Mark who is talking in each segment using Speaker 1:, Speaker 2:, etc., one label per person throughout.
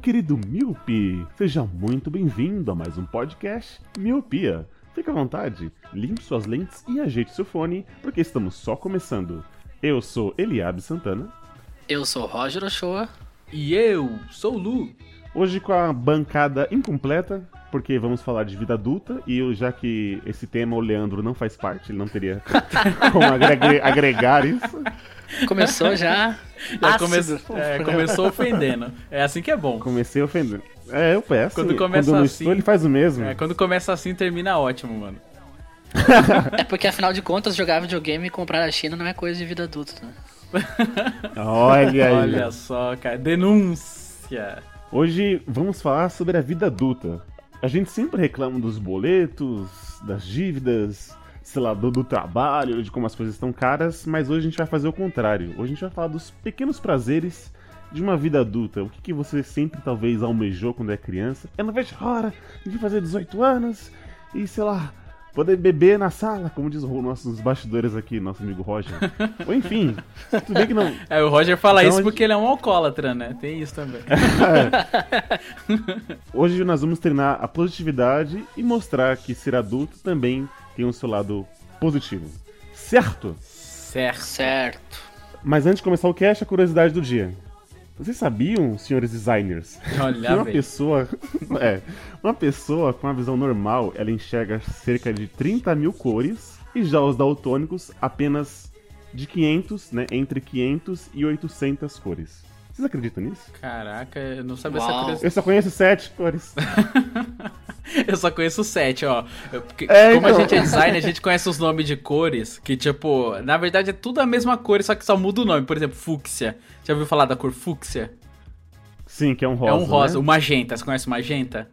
Speaker 1: Querido Miopi! Seja muito bem-vindo a mais um podcast Miopia. Fique à vontade, limpe suas lentes e ajeite seu fone, porque estamos só começando. Eu sou Eliabe Santana,
Speaker 2: Eu sou Roger Ochoa.
Speaker 3: E eu sou o Lu.
Speaker 1: hoje com a bancada incompleta, porque vamos falar de vida adulta, e eu, já que esse tema o Leandro não faz parte, ele não teria como agre- agregar isso.
Speaker 2: Começou já.
Speaker 3: Já é, começou ofendendo. É assim que é bom.
Speaker 1: Comecei ofendendo. É, eu peço.
Speaker 3: Quando começa
Speaker 1: eu não
Speaker 3: assim-
Speaker 1: estou, ele faz o mesmo.
Speaker 3: É, quando começa assim, termina ótimo, mano.
Speaker 2: É porque afinal de contas, jogar videogame e comprar na China não é coisa de vida adulta, né?
Speaker 1: Olha aí.
Speaker 3: Olha só, cara. Denúncia.
Speaker 1: Hoje vamos falar sobre a vida adulta. A gente sempre reclama dos boletos, das dívidas, sei lá, do, do trabalho, de como as coisas estão caras, mas hoje a gente vai fazer o contrário. Hoje a gente vai falar dos pequenos prazeres de uma vida adulta. O que, que você sempre talvez almejou quando é criança? Eu não vejo hora de fazer 18 anos e, sei lá, poder beber na sala, como diz o nossos bastidores aqui, nosso amigo Roger. Ou enfim, tudo bem que não,
Speaker 3: É, o Roger fala
Speaker 1: Então,
Speaker 3: isso
Speaker 1: a gente-
Speaker 3: porque ele é um alcoólatra, né? Tem isso também.
Speaker 1: Hoje nós vamos treinar a positividade e mostrar que ser adulto também tem um seu lado positivo. Certo?
Speaker 3: certo.
Speaker 2: Certo.
Speaker 1: Mas antes de começar o cast, a curiosidade do dia. Vocês sabiam, senhores designers, que
Speaker 3: Olha,
Speaker 1: uma
Speaker 3: velho.
Speaker 1: pessoa, é, uma pessoa com uma visão normal, ela enxerga cerca de 30 mil cores e já os daltônicos apenas de 500, né, entre 500 e 800 cores. Vocês acreditam nisso?
Speaker 3: Caraca, eu não sabia essa curiosidade.
Speaker 1: Eu só conheço 7 cores.
Speaker 3: Eu só conheço sete, ó. Eu- porque
Speaker 1: É,
Speaker 3: como a
Speaker 1: então.
Speaker 3: gente é designer, a gente conhece os nomes de cores que, tipo, na verdade é tudo a mesma cor, só que só muda o nome. Por exemplo, fúcsia. Já ouviu falar da cor fúcsia?
Speaker 1: Sim, que é um rosa.
Speaker 3: é um rosa.
Speaker 1: né?
Speaker 3: O magenta. Você conhece o magenta?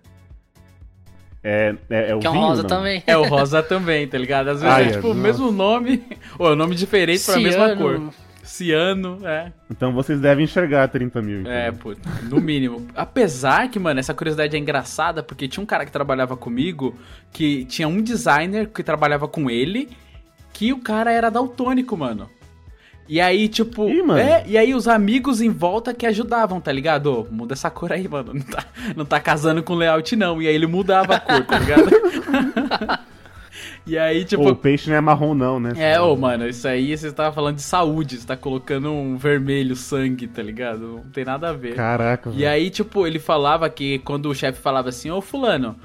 Speaker 1: É, é, é o
Speaker 2: Que é um
Speaker 1: vinho,
Speaker 2: rosa
Speaker 1: não?
Speaker 2: também.
Speaker 3: É o rosa também, tá ligado? Às vezes
Speaker 1: Ai,
Speaker 3: é tipo o
Speaker 1: nossa.
Speaker 3: mesmo nome, ou é um nome diferente pra mesma
Speaker 2: Ciano.
Speaker 3: cor. Ciano, é.
Speaker 1: Então vocês devem enxergar 30 mil. então.
Speaker 3: É, pô, no mínimo. Apesar que, mano, essa curiosidade é engraçada, porque tinha um cara que trabalhava comigo, que tinha um designer que trabalhava com ele, que o cara era daltônico, mano. E aí, tipo,
Speaker 1: Ih, mano.
Speaker 3: é, e aí os amigos em volta que ajudavam, tá ligado? Ô, muda essa cor aí, mano. Não tá, não tá casando com layout, não. E aí ele mudava a cor, tá ligado? e aí, tipo,
Speaker 1: o peixe não é marrom, não, né?
Speaker 3: é, ô, mano, isso aí você tava falando de saúde, você tá colocando um vermelho sangue, tá ligado? Não tem nada a ver.
Speaker 1: Caraca,
Speaker 3: E
Speaker 1: velho.
Speaker 3: aí, tipo, ele falava que quando o chefe falava assim, ô fulano,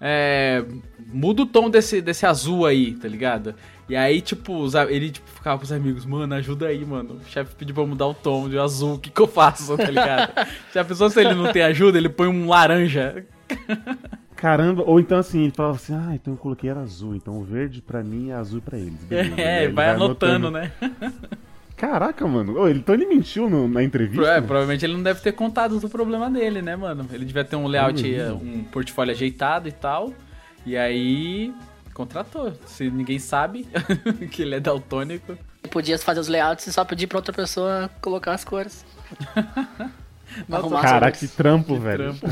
Speaker 3: é, muda o tom desse, desse azul aí, tá ligado? E aí, tipo, os ele tipo, ficava pros amigos, mano, ajuda aí, mano. O chefe pediu pra mudar o tom de azul, o que que eu faço, tá ligado? Já pensou se ele não tem ajuda, ele põe um laranja?
Speaker 1: Caramba, ou então assim, ele falava assim, ah, então eu coloquei era azul, então o verde pra mim é azul pra eles. beleza.
Speaker 3: É,
Speaker 1: ele
Speaker 3: vai anotando, né?
Speaker 1: Caraca, mano. Ô, ele, então ele mentiu no- na entrevista?
Speaker 3: É, provavelmente ele não deve ter contado do problema dele, né, mano? Ele devia ter um layout, um portfólio ajeitado e tal. E aí, contratou. Se ninguém sabe que ele é daltônico.
Speaker 2: Podia fazer os layouts e só pedir pra outra pessoa colocar as cores.
Speaker 3: Nossa,
Speaker 1: Caraca, que trampo,
Speaker 3: que
Speaker 1: velho.
Speaker 3: trampo.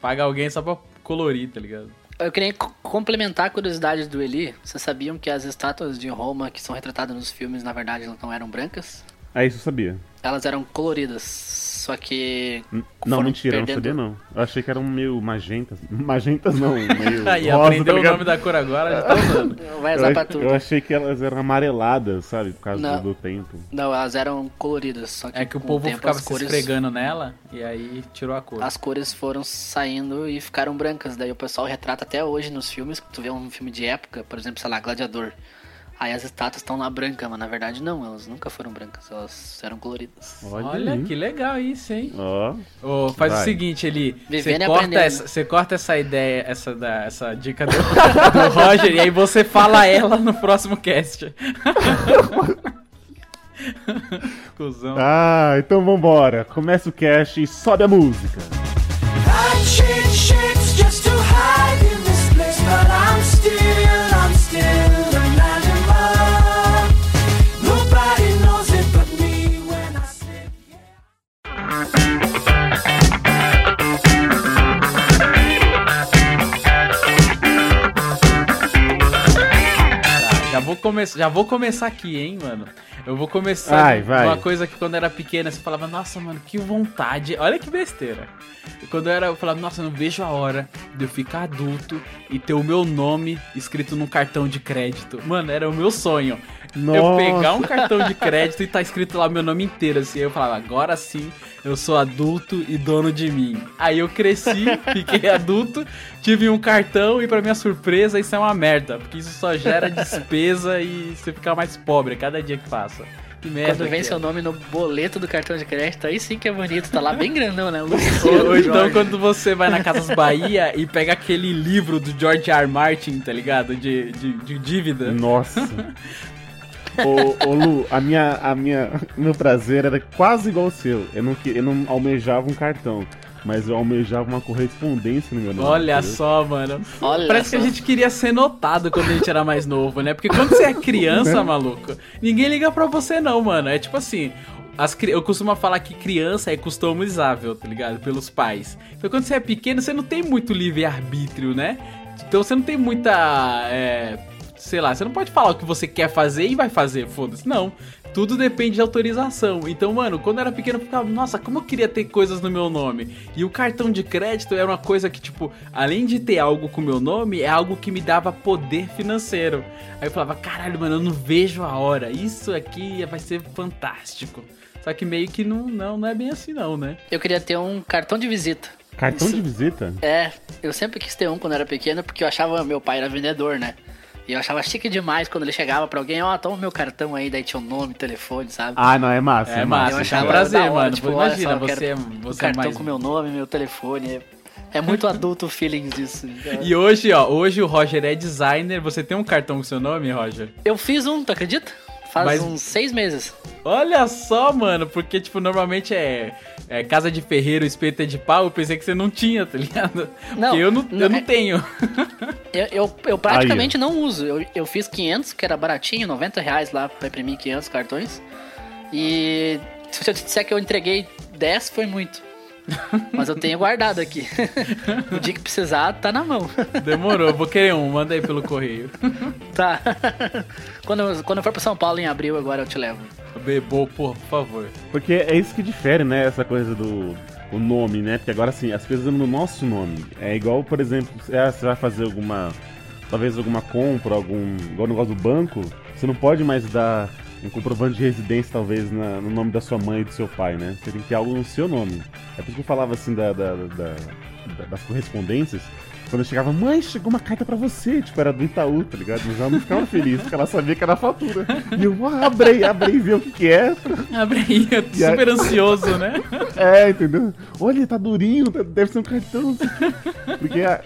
Speaker 3: Paga alguém só pra colorir, tá ligado?
Speaker 2: Eu queria co- complementar a curiosidade do Eli. Vocês sabiam que as estátuas de Roma que são retratadas nos filmes, na verdade, não eram brancas?
Speaker 1: Ah, isso eu sabia.
Speaker 2: Elas eram coloridas. Só que.
Speaker 1: Não, mentira, eu não
Speaker 2: perdendo-
Speaker 1: sabia não. Eu achei que eram meio magentas. Magentas não, meio
Speaker 3: Aí,
Speaker 1: rosa,
Speaker 3: aprendeu
Speaker 1: tá
Speaker 3: o nome da cor agora, já tá usando.
Speaker 2: Vai
Speaker 1: Eu,
Speaker 2: usar pra
Speaker 1: ach-
Speaker 2: tudo.
Speaker 1: eu achei que elas eram amareladas, sabe? Por causa
Speaker 2: Não.
Speaker 1: do, tempo.
Speaker 2: Não, elas eram coloridas. Só que
Speaker 3: É que o povo
Speaker 2: tempo,
Speaker 3: ficava
Speaker 2: as
Speaker 3: se
Speaker 2: cores,
Speaker 3: esfregando nela e aí tirou a cor.
Speaker 2: As cores foram saindo e ficaram brancas. Daí o pessoal retrata até hoje nos filmes. Tu vê um filme de época, por exemplo, sei lá, Gladiador. Aí as estátuas estão lá brancas, mas na verdade não, elas nunca foram brancas, elas eram coloridas.
Speaker 1: Olha,
Speaker 3: Olha, que legal isso, hein?
Speaker 1: Ó,
Speaker 3: Ô, faz
Speaker 1: Vai.
Speaker 3: o seguinte, ele. Você
Speaker 2: e
Speaker 3: corta, essa, você corta essa ideia, essa, da, essa dica do, do Roger, e aí você fala ela no próximo cast. Cusão.
Speaker 1: Ah, então vambora. Começa o cast e sobe a música.
Speaker 3: Começar, já vou começar aqui, hein, mano. Eu vou começar
Speaker 1: Vai, vai.
Speaker 3: uma coisa que quando eu era pequena você falava, nossa, mano, que vontade. Olha que besteira. Quando eu era, eu falava, nossa, eu não vejo a hora de eu ficar adulto e ter o meu nome escrito num cartão de crédito. Mano, era o meu sonho. Eu
Speaker 1: Nossa.
Speaker 3: pegar um cartão de crédito e tá escrito lá meu nome inteiro, assim. Aí eu falava, agora sim eu sou adulto e dono de mim. Aí eu cresci, fiquei adulto, tive um cartão e pra minha surpresa isso é uma merda. Porque isso só gera despesa e você fica mais pobre a cada dia que passa. Que merda.
Speaker 2: Quando vem
Speaker 3: que
Speaker 2: seu
Speaker 3: é.
Speaker 2: nome no boleto do cartão de crédito, aí sim que é bonito. Tá lá bem grandão, né?
Speaker 3: Ou, ou então quando você vai na Casas Bahia e pega aquele livro do George R. R. Martin, tá ligado? De, de, de dívida.
Speaker 1: Nossa. ô, ô Lu, a minha, a minha, meu prazer era quase igual ao seu. Eu não, que- eu não almejava um cartão, mas eu almejava uma correspondência no meu nome.
Speaker 3: Olha
Speaker 1: entendeu?
Speaker 3: só, mano.
Speaker 2: Olha
Speaker 3: Parece
Speaker 2: só.
Speaker 3: que a gente queria ser notado quando a gente era mais novo, né? Porque quando você é criança, maluco, ninguém liga pra você não, mano. É tipo assim, as, eu costumo falar que criança é customizável, tá ligado? Pelos pais. Então quando você é pequeno, você não tem muito livre-arbítrio, né? Então você não tem muita. é, sei lá, você não pode falar o que você quer fazer e vai fazer, foda-se. Não. Tudo depende de autorização. Então, mano, quando eu era pequeno, eu ficava, nossa, como eu queria ter coisas no meu nome. E o cartão de crédito era uma coisa que, tipo, além de ter algo com o meu nome, é algo que me dava poder financeiro. Aí eu falava, caralho, mano, eu não vejo a hora. Isso aqui vai ser fantástico. Só que meio que não, não, não é bem assim, não, né?
Speaker 2: Eu queria ter um cartão de visita.
Speaker 1: Cartão
Speaker 2: Isso-
Speaker 1: de visita?
Speaker 2: É, eu sempre quis ter um quando era pequeno, porque eu achava meu pai era vendedor, né? E eu achava chique demais quando ele chegava pra alguém, ó, toma meu cartão aí, daí tinha o nome, telefone, sabe?
Speaker 1: Ah, não, é massa.
Speaker 3: É
Speaker 1: É,
Speaker 3: massa,
Speaker 2: eu
Speaker 3: isso é um
Speaker 2: achava
Speaker 3: prazer,
Speaker 2: da hora,
Speaker 3: mano.
Speaker 2: tipo, olha
Speaker 3: Imagina,
Speaker 2: só,
Speaker 3: você,
Speaker 2: quero
Speaker 3: é-
Speaker 2: o
Speaker 3: você é
Speaker 2: cartão
Speaker 3: mais
Speaker 2: com meu nome, meu telefone. É, é muito adulto o feeling disso.
Speaker 3: E hoje, ó, hoje o Roger é designer. Você tem um cartão com seu nome, Roger?
Speaker 2: Eu fiz um, tu acredita? Faz
Speaker 3: Mas-
Speaker 2: uns seis meses.
Speaker 3: Olha só, mano, porque, tipo, normalmente é, é casa de ferreiro, espeto é de pau. Eu pensei que você não tinha, tá ligado?
Speaker 2: Não,
Speaker 3: porque eu não, eu
Speaker 2: não
Speaker 3: não
Speaker 2: é-
Speaker 3: tenho.
Speaker 2: Eu, eu, eu praticamente não uso. Eu, eu fiz 500, que era baratinho, 90 reais lá pra imprimir 500 cartões. E se eu te disser que eu entreguei 10, foi muito. Mas eu tenho guardado aqui. o dia que precisar, tá na mão.
Speaker 3: Demorou, vou querer um, manda aí pelo correio.
Speaker 2: Tá. quando, eu, quando eu for pra São Paulo em abril, agora eu te levo.
Speaker 3: Bebo, por, por favor.
Speaker 1: Porque é isso que difere, né? Essa coisa do o nome, né? Porque agora, assim, as coisas no nosso nome. É igual, por exemplo, é, você vai fazer alguma. Talvez alguma compra, algum. Igual o negócio do banco, você não pode mais dar um comprovante de residência, talvez, na- no nome da sua mãe e do seu pai, né? Você tem que ter algo no seu nome. É por isso que eu falava assim da, da- da- da- das correspondências. Quando eu chegava, mãe, chegou uma carta pra você, tipo, era do Itaú, tá ligado? Mas ela não ficava feliz, porque ela sabia que era a fatura. E eu, ah, abrei, abrei, ver o que que é.
Speaker 3: Abre aí, eu tô
Speaker 1: aí-
Speaker 3: super ansioso, né?
Speaker 1: É, entendeu? Olha, tá durinho, tá- deve ser um cartão. Porque a-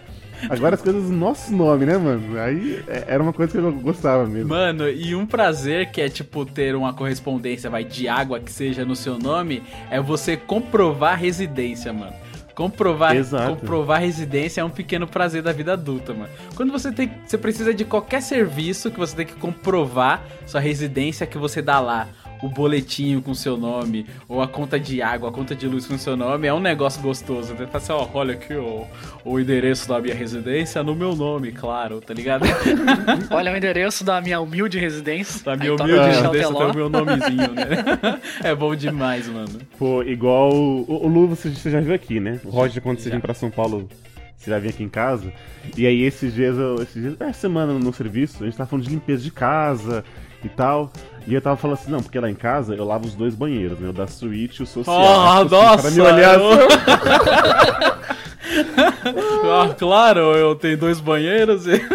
Speaker 1: agora as coisas no nosso nome, né, mano? Aí é- era uma coisa que eu gostava mesmo.
Speaker 3: Mano, e um prazer que é, tipo, ter uma correspondência, vai, de água que seja no seu nome, é você comprovar residência, mano. Comprovar,
Speaker 1: Exato.
Speaker 3: comprovar residência é um pequeno prazer da vida adulta, mano. Quando você tem, você precisa de qualquer serviço que você tem que comprovar sua residência que você dá lá, o boletinho com seu nome, ou a conta de água, a conta de luz com seu nome, é um negócio gostoso. Você fala assim, ó, olha aqui o, o endereço da minha residência no meu nome, claro, tá ligado?
Speaker 2: Olha o endereço da minha humilde residência.
Speaker 3: Da minha humilde residência tem o meu nomezinho, né? É bom demais, mano.
Speaker 1: Pô, igual. O, o Lu, você, você já viu aqui, né? O Roger, quando você
Speaker 3: Já.
Speaker 1: vem pra São Paulo, você vai vir aqui em casa. E aí, esses dias, eu, esses dias, essa semana no serviço, a gente tava falando de limpeza de casa e tal. E eu tava falando assim, não, porque lá em casa eu lavo os dois banheiros, né? O da suíte e o social.
Speaker 3: Oh,
Speaker 1: assim,
Speaker 3: nossa!
Speaker 1: Para me olhar
Speaker 3: eu-
Speaker 1: assim,
Speaker 3: ah, claro, eu tenho dois banheiros e...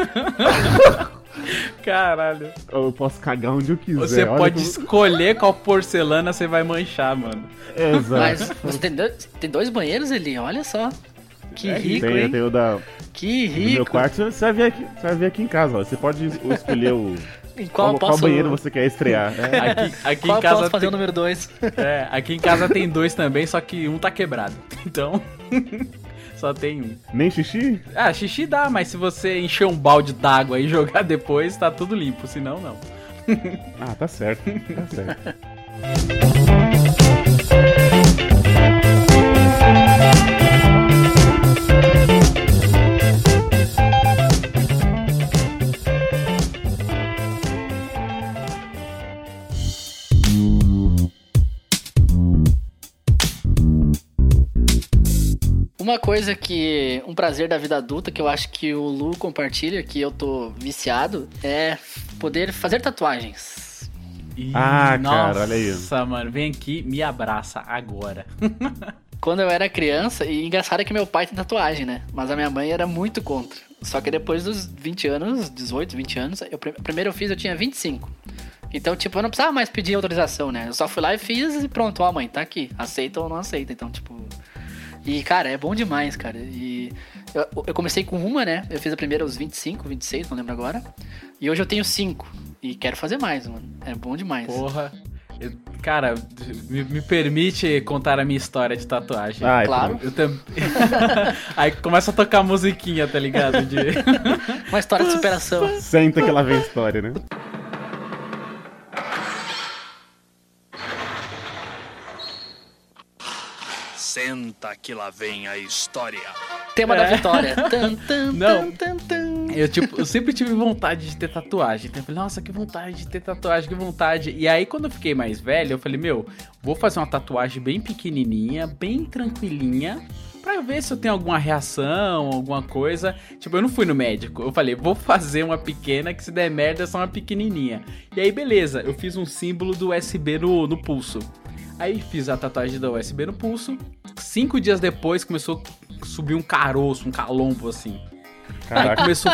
Speaker 3: Caralho.
Speaker 1: eu posso cagar onde eu quiser.
Speaker 3: Você
Speaker 1: Olha
Speaker 3: pode
Speaker 1: como-
Speaker 3: escolher qual porcelana você vai manchar, mano.
Speaker 1: Exato.
Speaker 2: Mas você tem dois, tem dois banheiros ali, olha só. Que
Speaker 3: É,
Speaker 2: rico,
Speaker 1: tem,
Speaker 2: hein?
Speaker 1: tem o da,
Speaker 2: Que
Speaker 1: do meu
Speaker 2: rico.
Speaker 1: quarto, você vai ver aqui, você vai ver aqui em casa, ó. Você pode es- escolher o,
Speaker 2: Em qual,
Speaker 1: Qual,
Speaker 2: eu
Speaker 1: qual
Speaker 2: posso,
Speaker 1: banheiro você quer estrear? É.
Speaker 3: Aqui, aqui
Speaker 2: qual
Speaker 3: em casa
Speaker 2: posso fazer
Speaker 3: tem,
Speaker 2: o número 2?
Speaker 3: é, aqui em casa tem dois também, só que um tá quebrado. Então, só tem um.
Speaker 1: Nem xixi?
Speaker 3: Ah, xixi dá, mas se você encher um balde d'água e jogar depois, tá tudo limpo, senão não.
Speaker 1: Ah, tá certo. Tá certo.
Speaker 2: Coisa que. Um prazer da vida adulta que eu acho que o Lu compartilha, que eu tô viciado, é poder fazer tatuagens.
Speaker 3: Ih,
Speaker 1: Ah, cara, olha aí.
Speaker 3: Nossa, mano, vem aqui, me abraça agora.
Speaker 2: Quando eu era criança, e engraçado é que meu pai tem tatuagem, né? Mas a minha mãe era muito contra. Só que depois dos 20 anos, 18, 20 anos, eu, prim- primeiro eu fiz, eu tinha 25. Então, tipo, eu não precisava mais pedir autorização, né? Eu só fui lá e fiz e pronto, ó, mãe, tá aqui. Aceita ou não aceita. Então, tipo. E, cara, é bom demais, cara. E eu, eu comecei com uma, né? Eu fiz a primeira aos 25, 26, não lembro agora. E hoje eu tenho cinco. E quero fazer mais, mano. É bom demais.
Speaker 3: Porra. Eu- cara, me, me permite contar a minha história de tatuagem.
Speaker 1: Ai,
Speaker 2: Claro.
Speaker 3: Eu. Aí começa a tocar musiquinha, tá ligado? De...
Speaker 2: Uma história de superação.
Speaker 1: Senta que lá vem a história, né?
Speaker 4: Senta que lá vem a história.
Speaker 2: Tema
Speaker 3: É.
Speaker 2: da vitória. Tan, tan,
Speaker 3: Não.
Speaker 2: tan, tan, tan.
Speaker 3: Eu, tipo, eu sempre tive vontade de ter tatuagem. Então eu falei, nossa, que vontade de ter tatuagem, que vontade. E aí, quando eu fiquei mais velho, eu falei, meu, vou fazer uma tatuagem bem pequenininha, bem tranquilinha, pra ver se eu tenho alguma reação, alguma coisa. Tipo, eu não fui no médico. Eu falei, vou fazer uma pequena, que se der merda é só uma pequenininha. E aí, beleza, eu fiz um símbolo do USB no, no pulso. Aí fiz a tatuagem da USB no pulso. Cinco dias depois começou a subir um caroço, um calombo assim. Aí
Speaker 1: Caraca.
Speaker 3: começou,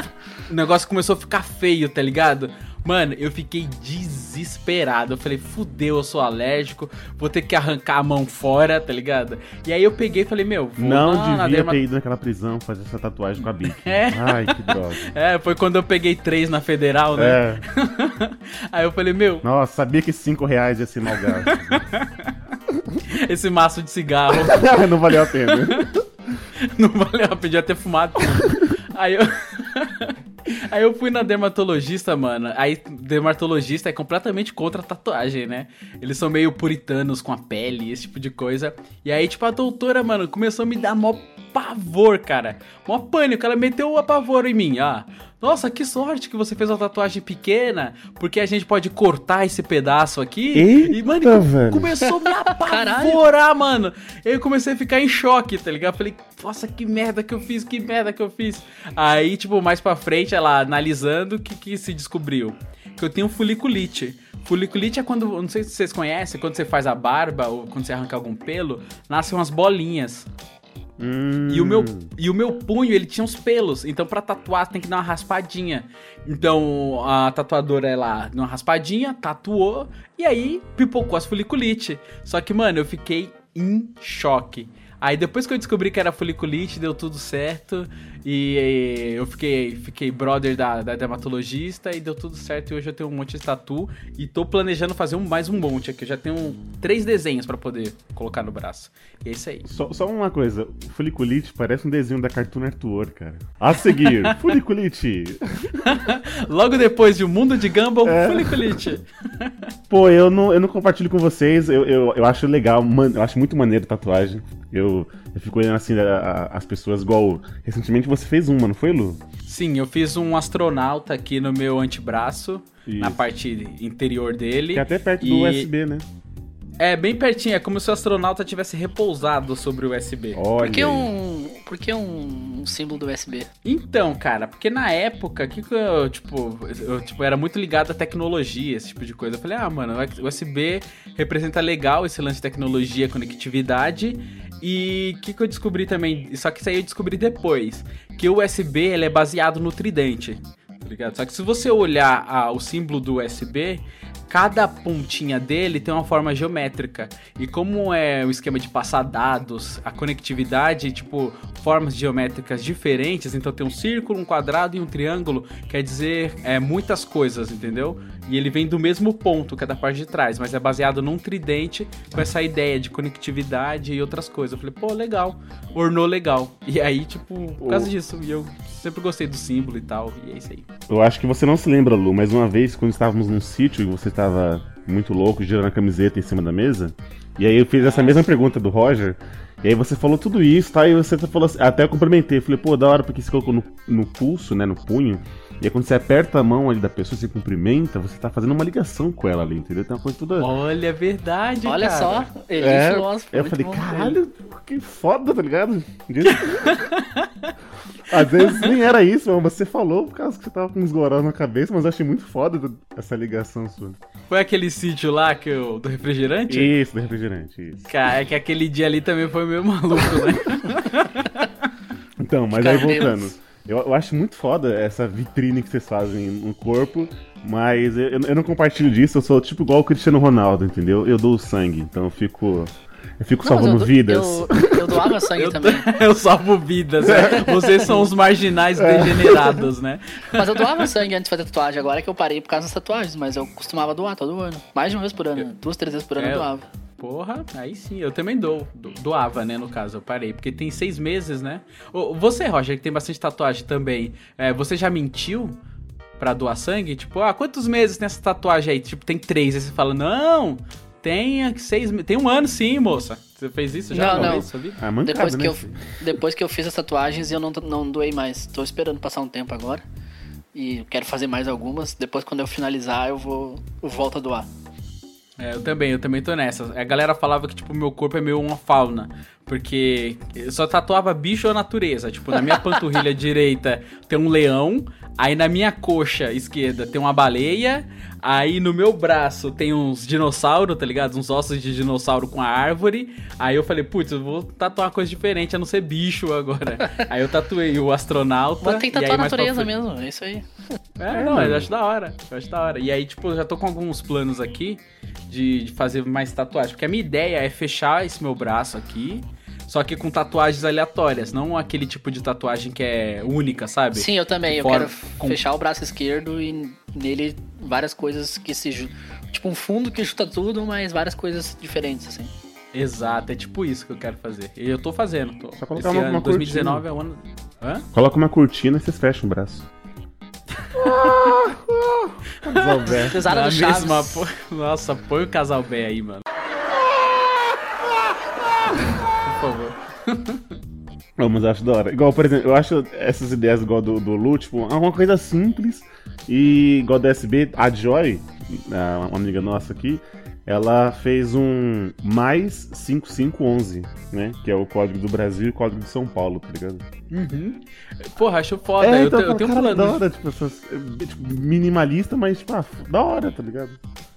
Speaker 3: o negócio começou a ficar feio, tá ligado? Mano, eu fiquei desesperado. Eu falei, fudeu, eu sou alérgico, vou ter que arrancar a mão fora, tá ligado? E aí eu peguei e falei, meu, vou
Speaker 1: Não
Speaker 3: na-
Speaker 1: devia
Speaker 3: derma-
Speaker 1: ter ido naquela prisão fazer essa tatuagem com a Bic.
Speaker 3: É.
Speaker 1: Ai, que droga.
Speaker 3: É, foi quando eu peguei três na federal, né?
Speaker 1: É.
Speaker 3: aí eu falei, meu,
Speaker 1: Nossa, sabia que 5 reais ia ser mal gasto.
Speaker 3: esse maço de cigarro
Speaker 1: Não valeu a pena.
Speaker 3: não valeu, eu podia ter fumado. Aí eu. Aí eu fui na dermatologista, mano. Aí, dermatologista é completamente contra a tatuagem, né? Eles são meio puritanos com a pele, esse tipo de coisa. E aí, tipo, a doutora, mano, começou a me dar mó pavor, cara. Mó pânico. Ela meteu o apavoro em mim. Ah, nossa, que sorte que você fez uma tatuagem pequena, porque a gente pode cortar esse pedaço aqui.
Speaker 1: Eita,
Speaker 3: e, mano,
Speaker 1: velho.
Speaker 3: começou a me apavorar, mano. Eu comecei a ficar em choque, tá ligado? Falei, nossa, que merda que eu fiz, que merda que eu fiz. Aí, tipo, mais pra frente, ela analisando, o que, que se descobriu? Que eu tenho foliculite. Foliculite é quando, não sei se vocês conhecem, quando você faz a barba ou quando você arranca algum pelo, nascem umas bolinhas.
Speaker 1: Hum.
Speaker 3: E o, meu, e o meu punho, ele tinha uns pelos. Então, pra tatuar, tem que dar uma raspadinha. Então, a tatuadora, ela deu uma raspadinha, tatuou. E aí, pipocou as foliculite. Só que, mano, eu fiquei em choque. Aí, depois que eu descobri que era foliculite, deu tudo certo. E eu fiquei, fiquei brother da, da dermatologista e deu tudo certo. E hoje eu tenho um monte de tatu. E tô planejando fazer um, mais um monte aqui. Eu já tenho três desenhos pra poder colocar no braço. E é isso aí.
Speaker 1: Só, só uma coisa, o foliculite parece um desenho da Cartoon Network, cara. A seguir, foliculite.
Speaker 3: Logo depois de O Mundo de Gumball,
Speaker 1: É.
Speaker 3: foliculite.
Speaker 1: Pô, eu não, eu não compartilho com vocês, eu, eu, eu acho legal, man- eu acho muito maneiro tatuagem. Eu, eu fico olhando assim a- a- as pessoas igual. Recentemente você fez uma, não foi, Lu?
Speaker 3: Sim, eu fiz um astronauta aqui no meu antebraço, na
Speaker 1: Isso.
Speaker 3: parte interior dele.
Speaker 1: Que é até perto
Speaker 3: E-
Speaker 1: do USB, né?
Speaker 3: É, bem pertinho, é como se o astronauta tivesse repousado sobre o USB.
Speaker 1: Olha.
Speaker 2: Por que um, por que um símbolo do USB?
Speaker 3: Então, cara, porque na época, que que eu, tipo, eu tipo, era muito ligado à tecnologia, esse tipo de coisa. Eu falei, ah, mano, o USB representa legal esse lance de tecnologia, conectividade. E o que, que eu descobri também, só que isso aí eu descobri depois, que o USB ele é baseado no tridente, tá ligado? Só que se você olhar ah, o símbolo do USB, cada pontinha dele tem uma forma geométrica. E como é o esquema de passar dados, a conectividade, tipo, formas geométricas diferentes, então tem um círculo, um quadrado e um triângulo, quer dizer é, muitas coisas, entendeu? E ele vem do mesmo ponto, que é da parte de trás, mas é baseado num tridente com essa ideia de conectividade e outras coisas. Eu falei, pô, legal, ornou legal. E aí, tipo, por causa disso, e eu sempre gostei do símbolo e tal, e é isso aí.
Speaker 1: Eu acho que você não se lembra, Lu, mas uma vez, quando estávamos num sítio e você estava muito louco, girando a camiseta em cima da mesa, e aí eu fiz essa mesma pergunta do Roger, e aí você falou tudo isso, tá? E você falou assim, até eu complementei, falei, pô, da hora porque você colocou no, no pulso, né, no punho, e aí quando você aperta a mão ali da pessoa, você cumprimenta, você tá fazendo uma ligação com ela ali, entendeu? Tem uma coisa toda...
Speaker 3: Olha, é verdade,
Speaker 2: Olha
Speaker 3: cara.
Speaker 2: só, ele
Speaker 1: É,
Speaker 2: é filósofo.
Speaker 1: eu falei, caralho, que foda, tá ligado? Às vezes nem era isso, mas você falou por causa que você tava com uns gorós na cabeça, mas eu achei muito foda essa ligação sua.
Speaker 3: Foi aquele sítio lá que eu, do refrigerante?
Speaker 1: Isso, do refrigerante, isso.
Speaker 3: Cara, é que aquele dia ali também foi meio maluco, né?
Speaker 1: Então, mas aí voltando. Eu, eu acho muito foda essa vitrine que vocês fazem no corpo, mas eu, eu não compartilho disso, eu sou tipo igual o Cristiano Ronaldo, entendeu? Eu dou o sangue, então eu fico. Eu fico
Speaker 2: Não,
Speaker 1: salvando
Speaker 2: eu,
Speaker 1: vidas.
Speaker 2: Eu, eu doava sangue
Speaker 3: Eu,
Speaker 2: também.
Speaker 3: eu salvo vidas, né? Vocês são os marginais degenerados, né?
Speaker 2: Mas eu doava sangue antes de fazer tatuagem. Agora que eu parei por causa das tatuagens. Mas eu costumava doar todo ano. Mais de uma vez por ano. Duas, três vezes por ano
Speaker 3: É.
Speaker 2: eu doava.
Speaker 3: Porra, aí sim, eu também dou. Do- Doava, né, no caso, eu parei. Porque tem seis meses, né? Você, Roger, que tem bastante tatuagem também, é, você já mentiu pra doar sangue? Tipo, ah, quantos meses tem essa tatuagem aí? Tipo, tem três. Aí você fala, não, tem seis Tem um ano sim, moça. Você fez isso já?
Speaker 2: Não, não.
Speaker 3: vez?
Speaker 1: Ah, mancada,
Speaker 2: Depois que,
Speaker 1: né?
Speaker 2: eu, depois que eu fiz as tatuagens, eu não, não doei mais. Tô esperando passar um tempo agora. E quero fazer mais algumas. Depois, quando eu finalizar, eu vou eu volto a doar.
Speaker 3: É, eu também, eu também tô nessa. A galera falava que, tipo, meu corpo é meio uma fauna. Porque eu só tatuava bicho ou natureza. Tipo, na minha panturrilha direita tem um leão. Aí na minha coxa esquerda tem uma baleia. Aí no meu braço tem uns dinossauros, tá ligado? Uns ossos de dinossauro com a árvore. Aí eu falei, putz, eu vou tatuar uma coisa diferente, a não ser bicho agora. aí eu tatuei o astronauta.
Speaker 2: Mas tem que tatuar a natureza mesmo. É isso aí.
Speaker 3: é, não, eu acho da hora. Eu acho da hora. E aí, tipo, eu já tô com alguns planos aqui de, de fazer mais tatuagens. Porque a minha ideia é fechar esse meu braço aqui, só que com tatuagens aleatórias, não aquele tipo de tatuagem que é única, sabe?
Speaker 2: Sim, eu também. Eu quero
Speaker 3: com-
Speaker 2: fechar o braço esquerdo e nele várias coisas que se juntam. Tipo um fundo que junta tudo, mas várias coisas diferentes, assim.
Speaker 3: Exato, é tipo isso que eu quero fazer. E eu tô fazendo. Tô.
Speaker 1: Só colocar
Speaker 3: Esse
Speaker 1: uma-
Speaker 3: ano,
Speaker 1: uma
Speaker 3: 2019 é o ano. Hã?
Speaker 1: Coloca uma cortina e vocês fecham o braço.
Speaker 2: Pesada
Speaker 3: Na
Speaker 2: do Chaves.
Speaker 3: mesma. pô- Nossa, põe o casal B aí, mano. Por favor.
Speaker 1: Não, mas eu acho da hora. Igual, por exemplo, eu acho essas ideias igual do, do Lu, tipo, é uma coisa simples. E igual da SB, a Joy, a- uma amiga nossa aqui, ela fez um mais 5511, né? Que é o código do Brasil e o código de São Paulo, tá ligado?
Speaker 3: Uhum. Porra, acho foda. eu,
Speaker 1: então,
Speaker 3: te- eu tenho um plano.
Speaker 1: da hora, tipo, essas, é, tipo, minimalista, mas, tipo, ah, da hora, tá ligado?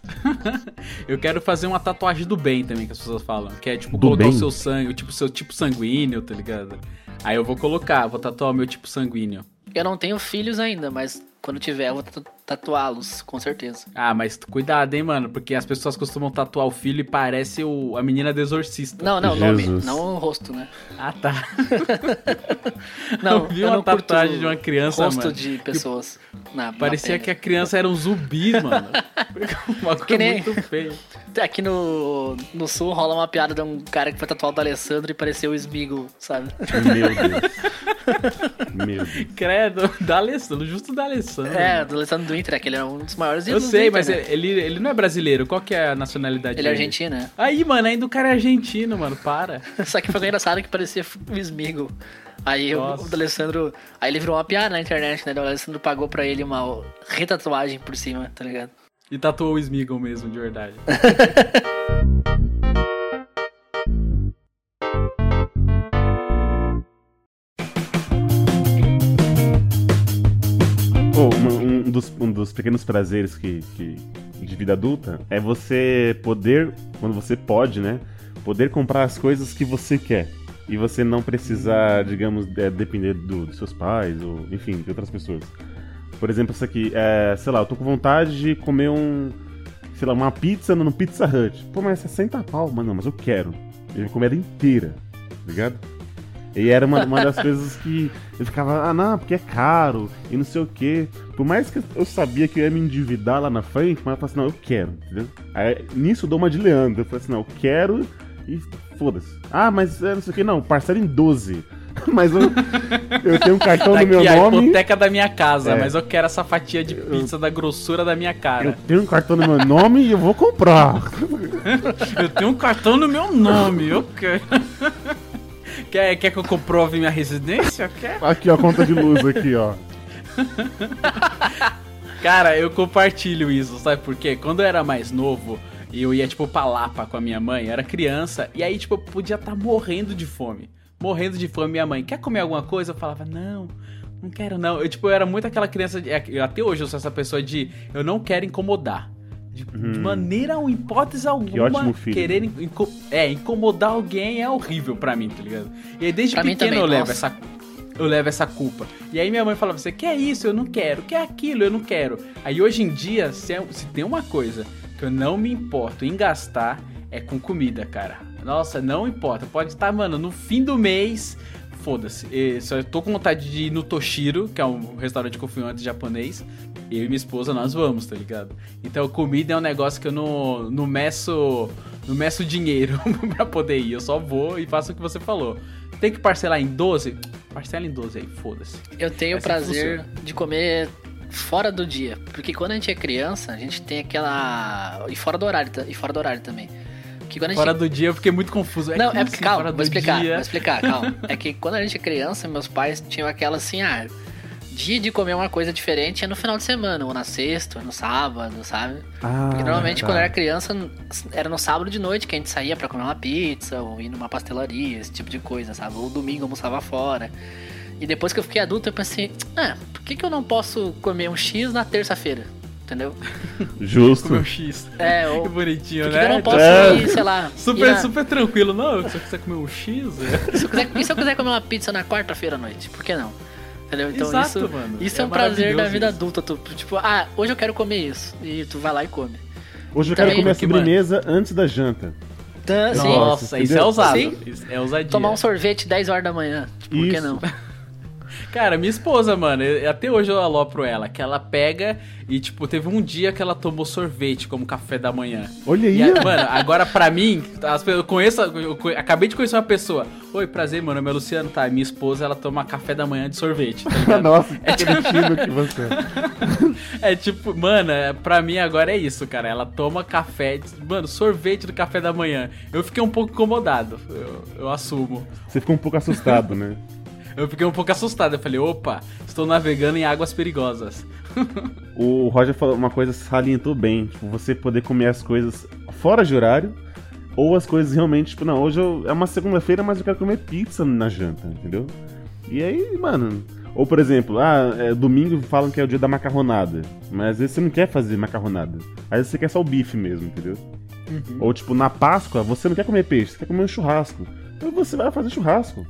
Speaker 3: Eu quero fazer uma tatuagem do bem também, que as pessoas falam. Que é tipo
Speaker 1: Do
Speaker 3: colocar
Speaker 1: bem?
Speaker 3: o seu sangue, tipo seu tipo sanguíneo, tá ligado? Aí eu vou colocar, vou tatuar o meu tipo sanguíneo.
Speaker 2: Eu não tenho filhos ainda, mas quando tiver eu vou tatuá-los, com certeza.
Speaker 3: Ah, mas cuidado, hein, mano, porque as pessoas costumam tatuar o filho e parece o, a menina do exorcista.
Speaker 2: Não, não, o nome,
Speaker 1: Jesus.
Speaker 2: não o rosto, né?
Speaker 3: Ah, tá.
Speaker 2: Não,
Speaker 3: Eu vi
Speaker 2: eu
Speaker 3: uma
Speaker 2: não curto
Speaker 3: tatuagem de uma criança,
Speaker 2: rosto
Speaker 3: mano,
Speaker 2: de pessoas. Na, na
Speaker 3: Parecia que
Speaker 2: pele.
Speaker 3: a criança era um zumbi, mano. Uma coisa
Speaker 2: Que nem-
Speaker 3: muito feia.
Speaker 2: Aqui no, no sul rola uma piada de um cara que foi tatuado do Alessandro e pareceu o Smigo, sabe?
Speaker 1: Meu Deus. Meu Deus.
Speaker 3: Credo, da Alessandro, justo da Alessandro.
Speaker 2: É, do Alessandro do Inter, que ele era um dos maiores
Speaker 3: Eu sei,
Speaker 2: do Inter,
Speaker 3: mas
Speaker 2: né?
Speaker 3: ele, ele não é brasileiro. Qual que é a nacionalidade
Speaker 2: Ele é
Speaker 3: dele?
Speaker 2: argentino, né?
Speaker 3: Aí, mano, ainda o cara é argentino, mano. Para.
Speaker 2: Só que foi engraçado que parecia o Smigo. Aí o,
Speaker 3: Nossa.
Speaker 2: o Alessandro. Aí ele virou uma piada na internet, né? O Alessandro pagou pra ele uma retatuagem por cima, tá ligado?
Speaker 3: E tatuou o Smeagol mesmo, de verdade.
Speaker 1: dos, dos pequenos prazeres que, que- de vida adulta é você poder, quando você pode, né? Poder comprar as coisas que você quer. E você não precisar, digamos, é, depender do- dos seus pais, ou enfim, de outras pessoas. Por exemplo, isso aqui, é, sei lá, eu tô com vontade de comer um. sei lá, uma pizza no Pizza Hut. Pô, mas é 60 pau. Mas não, mas eu quero. Eu ia comer ela inteira, tá ligado? E era uma, uma das coisas que eu ficava, ah, não, porque é caro e não sei o quê. Por mais que eu sabia que eu ia me endividar lá na frente, mas eu falei assim, não, eu quero, entendeu? Aí, nisso eu dou uma de Leandro. Eu falei assim, não, eu quero e foda-se. Ah, mas é, não sei o que, não, parcela em 12. mas eu, eu tenho um cartão no meu
Speaker 3: a
Speaker 1: nome.
Speaker 3: hipoteca da minha casa,
Speaker 1: É.
Speaker 3: mas eu quero essa fatia de pizza da grossura da minha
Speaker 1: Eu
Speaker 3: cara.
Speaker 1: tenho um cartão no meu nome e eu vou comprar.
Speaker 3: Eu tenho um cartão no meu nome, eu quero. Quer, quer que eu comprove minha residência? Quer?
Speaker 1: Aqui, ó, a conta de luz aqui, ó.
Speaker 3: Cara, eu compartilho isso, sabe por quê? Quando eu era mais novo e eu ia, tipo, pra Lapa com a minha mãe, eu era criança, e aí, tipo, eu podia estar morrendo de fome. Morrendo de fome, minha mãe, quer comer alguma coisa? Eu falava, não, não quero não. Eu, tipo, eu era muito aquela criança, de- até hoje eu sou essa pessoa de, eu não quero incomodar. De, de maneira ou hipótese alguma,
Speaker 1: ótimo filho.
Speaker 3: querer inco- é, incomodar alguém é horrível pra mim, tá ligado? E aí desde
Speaker 2: Pra
Speaker 3: pequeno
Speaker 2: também,
Speaker 3: eu levo
Speaker 2: nossa.
Speaker 3: essa eu levo essa culpa. E aí minha mãe falava, você quer isso? Eu não quero. Quer aquilo? Eu não quero. Aí hoje em dia, se, é- se tem uma coisa que eu não me importo em gastar, é com comida, cara. Nossa, não importa. Pode estar, mano, no fim do mês, foda-se. Só tô com vontade de ir no Toshiro, que é um restaurante antes japonês. Eu e minha esposa, nós vamos, tá ligado? Então comida é um negócio que eu não, não meço. Não meço dinheiro pra poder ir. Eu só vou e faço o que você falou. Tem que parcelar em 12? Parcela em 12 aí, foda-se.
Speaker 2: Eu tenho o prazer de comer fora do dia. Porque quando a gente é criança, a gente tem aquela. E fora do horário, e fora do horário também. Que quando a gente
Speaker 3: Fora do dia eu fiquei muito confuso.
Speaker 2: Não,
Speaker 3: que
Speaker 2: é porque, calma,
Speaker 3: fora
Speaker 2: vou explicar,
Speaker 3: dia?
Speaker 2: vou explicar, calma. É que quando a gente é criança, meus pais tinham aquela assim, ah, dia de comer uma coisa diferente é no final de semana, ou na sexta, ou no sábado, sabe?
Speaker 1: Ah,
Speaker 2: Porque normalmente
Speaker 1: tá.
Speaker 2: quando eu era criança, era no sábado de noite que a gente saía pra comer uma pizza, ou ir numa pastelaria, esse tipo de coisa, sabe? Ou domingo almoçava fora. E depois que eu fiquei adulto, eu pensei, ah, por que, que eu não posso comer um X na terça-feira? Entendeu?
Speaker 1: Justo.
Speaker 3: Comeu X.
Speaker 2: É, ou
Speaker 3: Que bonitinho,
Speaker 2: por que,
Speaker 3: né?
Speaker 2: que eu não posso
Speaker 1: É.
Speaker 2: ir, sei lá.
Speaker 3: Super,
Speaker 2: ir na-
Speaker 3: super tranquilo. Não, se você quiser comer um X, é...
Speaker 2: Se eu quiser, e se eu quiser comer uma pizza na quarta-feira à noite? Por que não? Entendeu? Então
Speaker 3: Exato,
Speaker 2: isso,
Speaker 3: mano.
Speaker 2: isso é,
Speaker 3: É
Speaker 2: um prazer da vida
Speaker 3: isso.
Speaker 2: adulta. Tu, tipo, ah, hoje eu quero comer isso. E tu vai lá e come.
Speaker 1: Hoje eu
Speaker 2: Também-
Speaker 1: quero comer a
Speaker 3: Porque, mano-
Speaker 1: sobremesa antes da janta.
Speaker 2: Então, assim,
Speaker 3: Nossa, isso é ousado.
Speaker 2: Sim.
Speaker 3: Isso é ousadia.
Speaker 2: tomar um sorvete 10 horas da manhã. Tipo, por que não?
Speaker 3: Cara, minha esposa, mano, até hoje eu alopro ela, que ela pega e, tipo, teve um dia que ela tomou sorvete como café da manhã.
Speaker 1: Olha aí,
Speaker 3: a- mano, agora pra mim, as eu conheço, eu acabei de conhecer uma pessoa. Oi, prazer, mano, meu é Luciano, tá? Minha esposa, ela toma café da manhã de sorvete. tá?
Speaker 1: Nossa, que cretino que você é.
Speaker 3: É tipo, mano, é, pra mim agora é isso, cara. Ela toma café, mano, sorvete do café da manhã. Eu fiquei um pouco incomodado, eu, eu assumo.
Speaker 1: Você ficou um pouco assustado, né?
Speaker 3: Eu fiquei um pouco assustado. Eu falei, opa, estou navegando em águas perigosas.
Speaker 1: O Roger falou uma coisa, salientou bem. Tipo, você poder comer as coisas fora de horário. Ou as coisas realmente, tipo, não, hoje eu- é uma segunda-feira, mas eu quero comer pizza na janta, entendeu? E aí, mano. Ou, por exemplo, ah, é, domingo falam que é o dia da macarronada. Mas às vezes você não quer fazer macarronada. Às vezes você quer só o bife mesmo, entendeu? Ou, tipo, na Páscoa, você não quer comer peixe, você quer comer um churrasco. Então você vai fazer churrasco.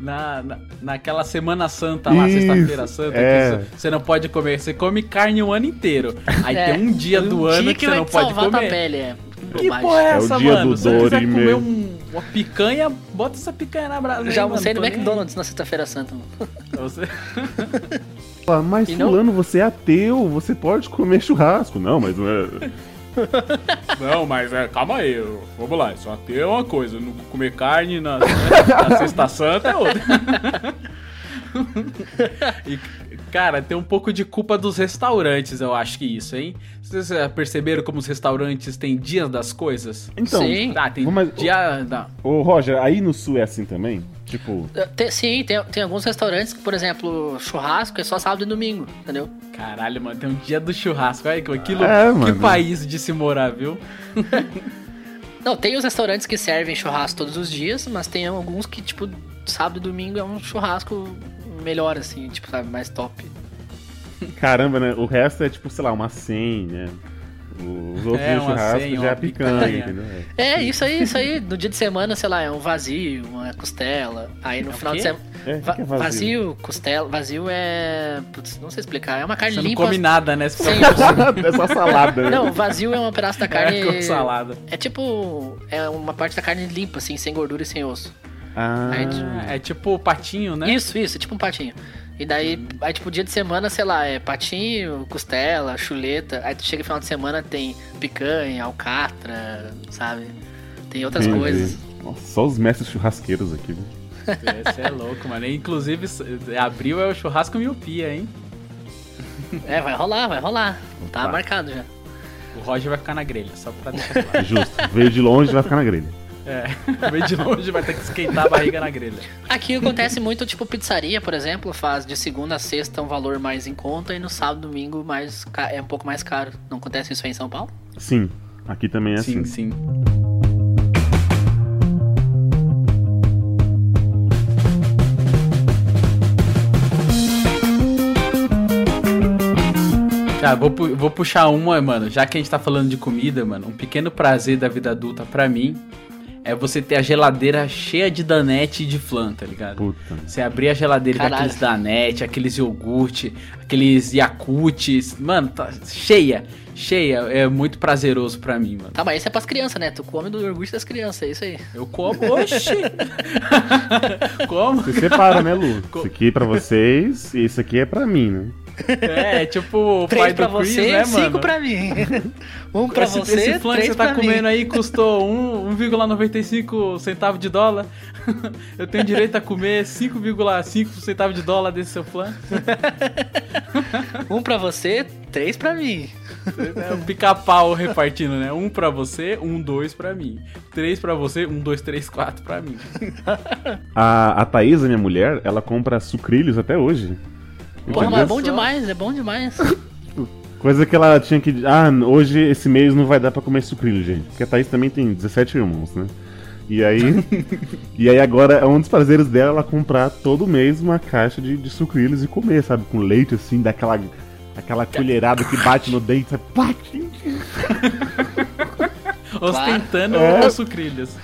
Speaker 3: Na, na- naquela Semana Santa lá, sexta-feira santa,
Speaker 1: é.
Speaker 3: que você- você não pode comer. Você come carne o ano inteiro. Aí
Speaker 2: É,
Speaker 3: tem um dia do ano
Speaker 2: dia
Speaker 3: que, você não pode comer.
Speaker 2: pele, é.
Speaker 3: Que
Speaker 2: Bobagem.
Speaker 3: porra é
Speaker 1: É o
Speaker 3: essa,
Speaker 1: dia
Speaker 3: mano?
Speaker 1: do
Speaker 3: Se você quiser comer um- uma picanha, bota essa picanha na brasa.
Speaker 2: Já almocei no. McDonald's na sexta-feira santa. mano.
Speaker 3: Você-
Speaker 1: mas
Speaker 2: E não-
Speaker 1: fulano, você é ateu, você pode comer churrasco. Não, mas não é.
Speaker 3: Não, mas é, calma aí, eu- vamos lá, só ter uma coisa, não comer carne na, na sexta santa é outra. E, cara, tem um pouco de culpa dos restaurantes, eu acho que isso, hein? Vocês já perceberam como os restaurantes têm dias das coisas?
Speaker 1: Então,
Speaker 2: Sim.
Speaker 3: Tá, tem
Speaker 1: Mas-
Speaker 3: dia... Não.
Speaker 1: Ô Roger, aí no sul é assim também? Tipo,
Speaker 2: Tem- sim, tem, tem alguns restaurantes que, por exemplo, churrasco é só sábado e domingo, entendeu?
Speaker 3: Caralho, mano, tem um dia do churrasco. Olha que, que, lu-
Speaker 1: É,
Speaker 3: que país de se morar, viu?
Speaker 2: Não, tem os restaurantes que servem churrasco todos os dias, mas tem alguns que, tipo, sábado e domingo é um churrasco melhor, assim, tipo, sabe, mais top.
Speaker 1: caramba, né? O resto é tipo, sei lá, uma 100, né? Os outros
Speaker 3: É,
Speaker 1: churrasco
Speaker 3: senha,
Speaker 1: já é
Speaker 3: uma
Speaker 1: picanha,
Speaker 3: picanha.
Speaker 1: entendeu?
Speaker 2: É, isso aí, isso aí. No dia de semana, sei lá, é um vazio, uma costela. Aí no
Speaker 3: É
Speaker 2: final de semana.
Speaker 1: É, que é vazio?
Speaker 2: vazio, costela. Vazio é. Putz, não sei explicar. É uma carne
Speaker 3: Você não
Speaker 2: limpa.
Speaker 3: come nada, né?
Speaker 2: Sim,
Speaker 1: é só salada. né?
Speaker 2: Não, vazio é um pedaço da carne.
Speaker 3: É, com salada.
Speaker 2: É tipo. É uma parte da carne limpa, assim, sem gordura e sem osso.
Speaker 1: Ah,
Speaker 2: Aí, tipo,
Speaker 3: É tipo patinho, né?
Speaker 2: Isso, isso, é tipo um patinho. E daí, aí tipo, dia de semana, sei lá, é patinho, costela, chuleta. Aí tu chega no final de semana, tem picanha, alcatra, sabe? Tem outras
Speaker 1: entendi.
Speaker 2: coisas.
Speaker 1: Nossa, só os mestres churrasqueiros aqui, viu?
Speaker 3: Esse é louco, mano. Inclusive, abril é o churrasco miopia, hein?
Speaker 2: É, vai rolar, vai rolar. Tá
Speaker 1: Opa.
Speaker 2: marcado já.
Speaker 3: O Roger vai ficar na grelha, só pra deixar claro.
Speaker 1: Justo. Veio de longe vai ficar na grelha.
Speaker 3: É, veio de longe, vai ter que esquentar a barriga na grelha.
Speaker 2: Aqui acontece muito, tipo, pizzaria, por exemplo, faz de segunda a sexta um valor mais em conta e no sábado e domingo mais é um pouco mais caro. Não acontece isso aí em São Paulo?
Speaker 1: Sim, aqui também é
Speaker 3: Sim,
Speaker 1: assim.
Speaker 3: sim. Tá, vou, pu- vou puxar uma, mano. Já que a gente tá falando de comida, mano, um pequeno prazer da vida adulta pra mim é você ter a geladeira cheia de danete e de flan, tá ligado?
Speaker 1: Puta.
Speaker 3: Você abrir a geladeira
Speaker 2: Caralho.
Speaker 3: daqueles danete, aqueles iogurte, aqueles yakuts, mano, tá cheia, cheia, é muito prazeroso pra mim, mano.
Speaker 2: Tá, mas isso é pras crianças, né? Tu come do iogurte das crianças, é isso aí.
Speaker 3: Eu como, oxi! como?
Speaker 1: Você separa, né, Lu? Isso aqui é pra vocês e isso aqui é pra mim, né?
Speaker 3: É, tipo o
Speaker 2: Três
Speaker 3: pai
Speaker 2: pra
Speaker 3: do Chris,
Speaker 2: você,
Speaker 3: né,
Speaker 2: cinco
Speaker 3: mano?
Speaker 2: pra mim. Um pra
Speaker 3: esse,
Speaker 2: você,
Speaker 3: esse flan que você tá comendo
Speaker 2: mim.
Speaker 3: aí custou um- 1,95 centavo de dólar. Eu tenho direito a comer 5,5 centavos de dólar desse seu flan.
Speaker 2: Um pra você, três pra mim.
Speaker 3: É um pica-pau repartindo, né? Um pra você, um, dois pra mim. Três pra você, um, dois, três, quatro pra mim.
Speaker 1: A, a Thaís, a minha mulher, ela compra sucrilhos até hoje.
Speaker 2: Porra, mas é bom demais, é bom demais.
Speaker 1: Coisa que ela tinha que. Ah, hoje, esse mês não vai dar pra comer sucrilho, gente. Porque a Thaís também tem 17 irmãos, né? E aí. e aí agora é um dos prazeres dela ela comprar todo mês uma caixa de, de sucrilhos e comer, sabe? Com leite assim, daquela. Aquela colherada que bate no dente, sabe? Bate!
Speaker 3: Ostentando
Speaker 1: É.
Speaker 3: os sucrilhos.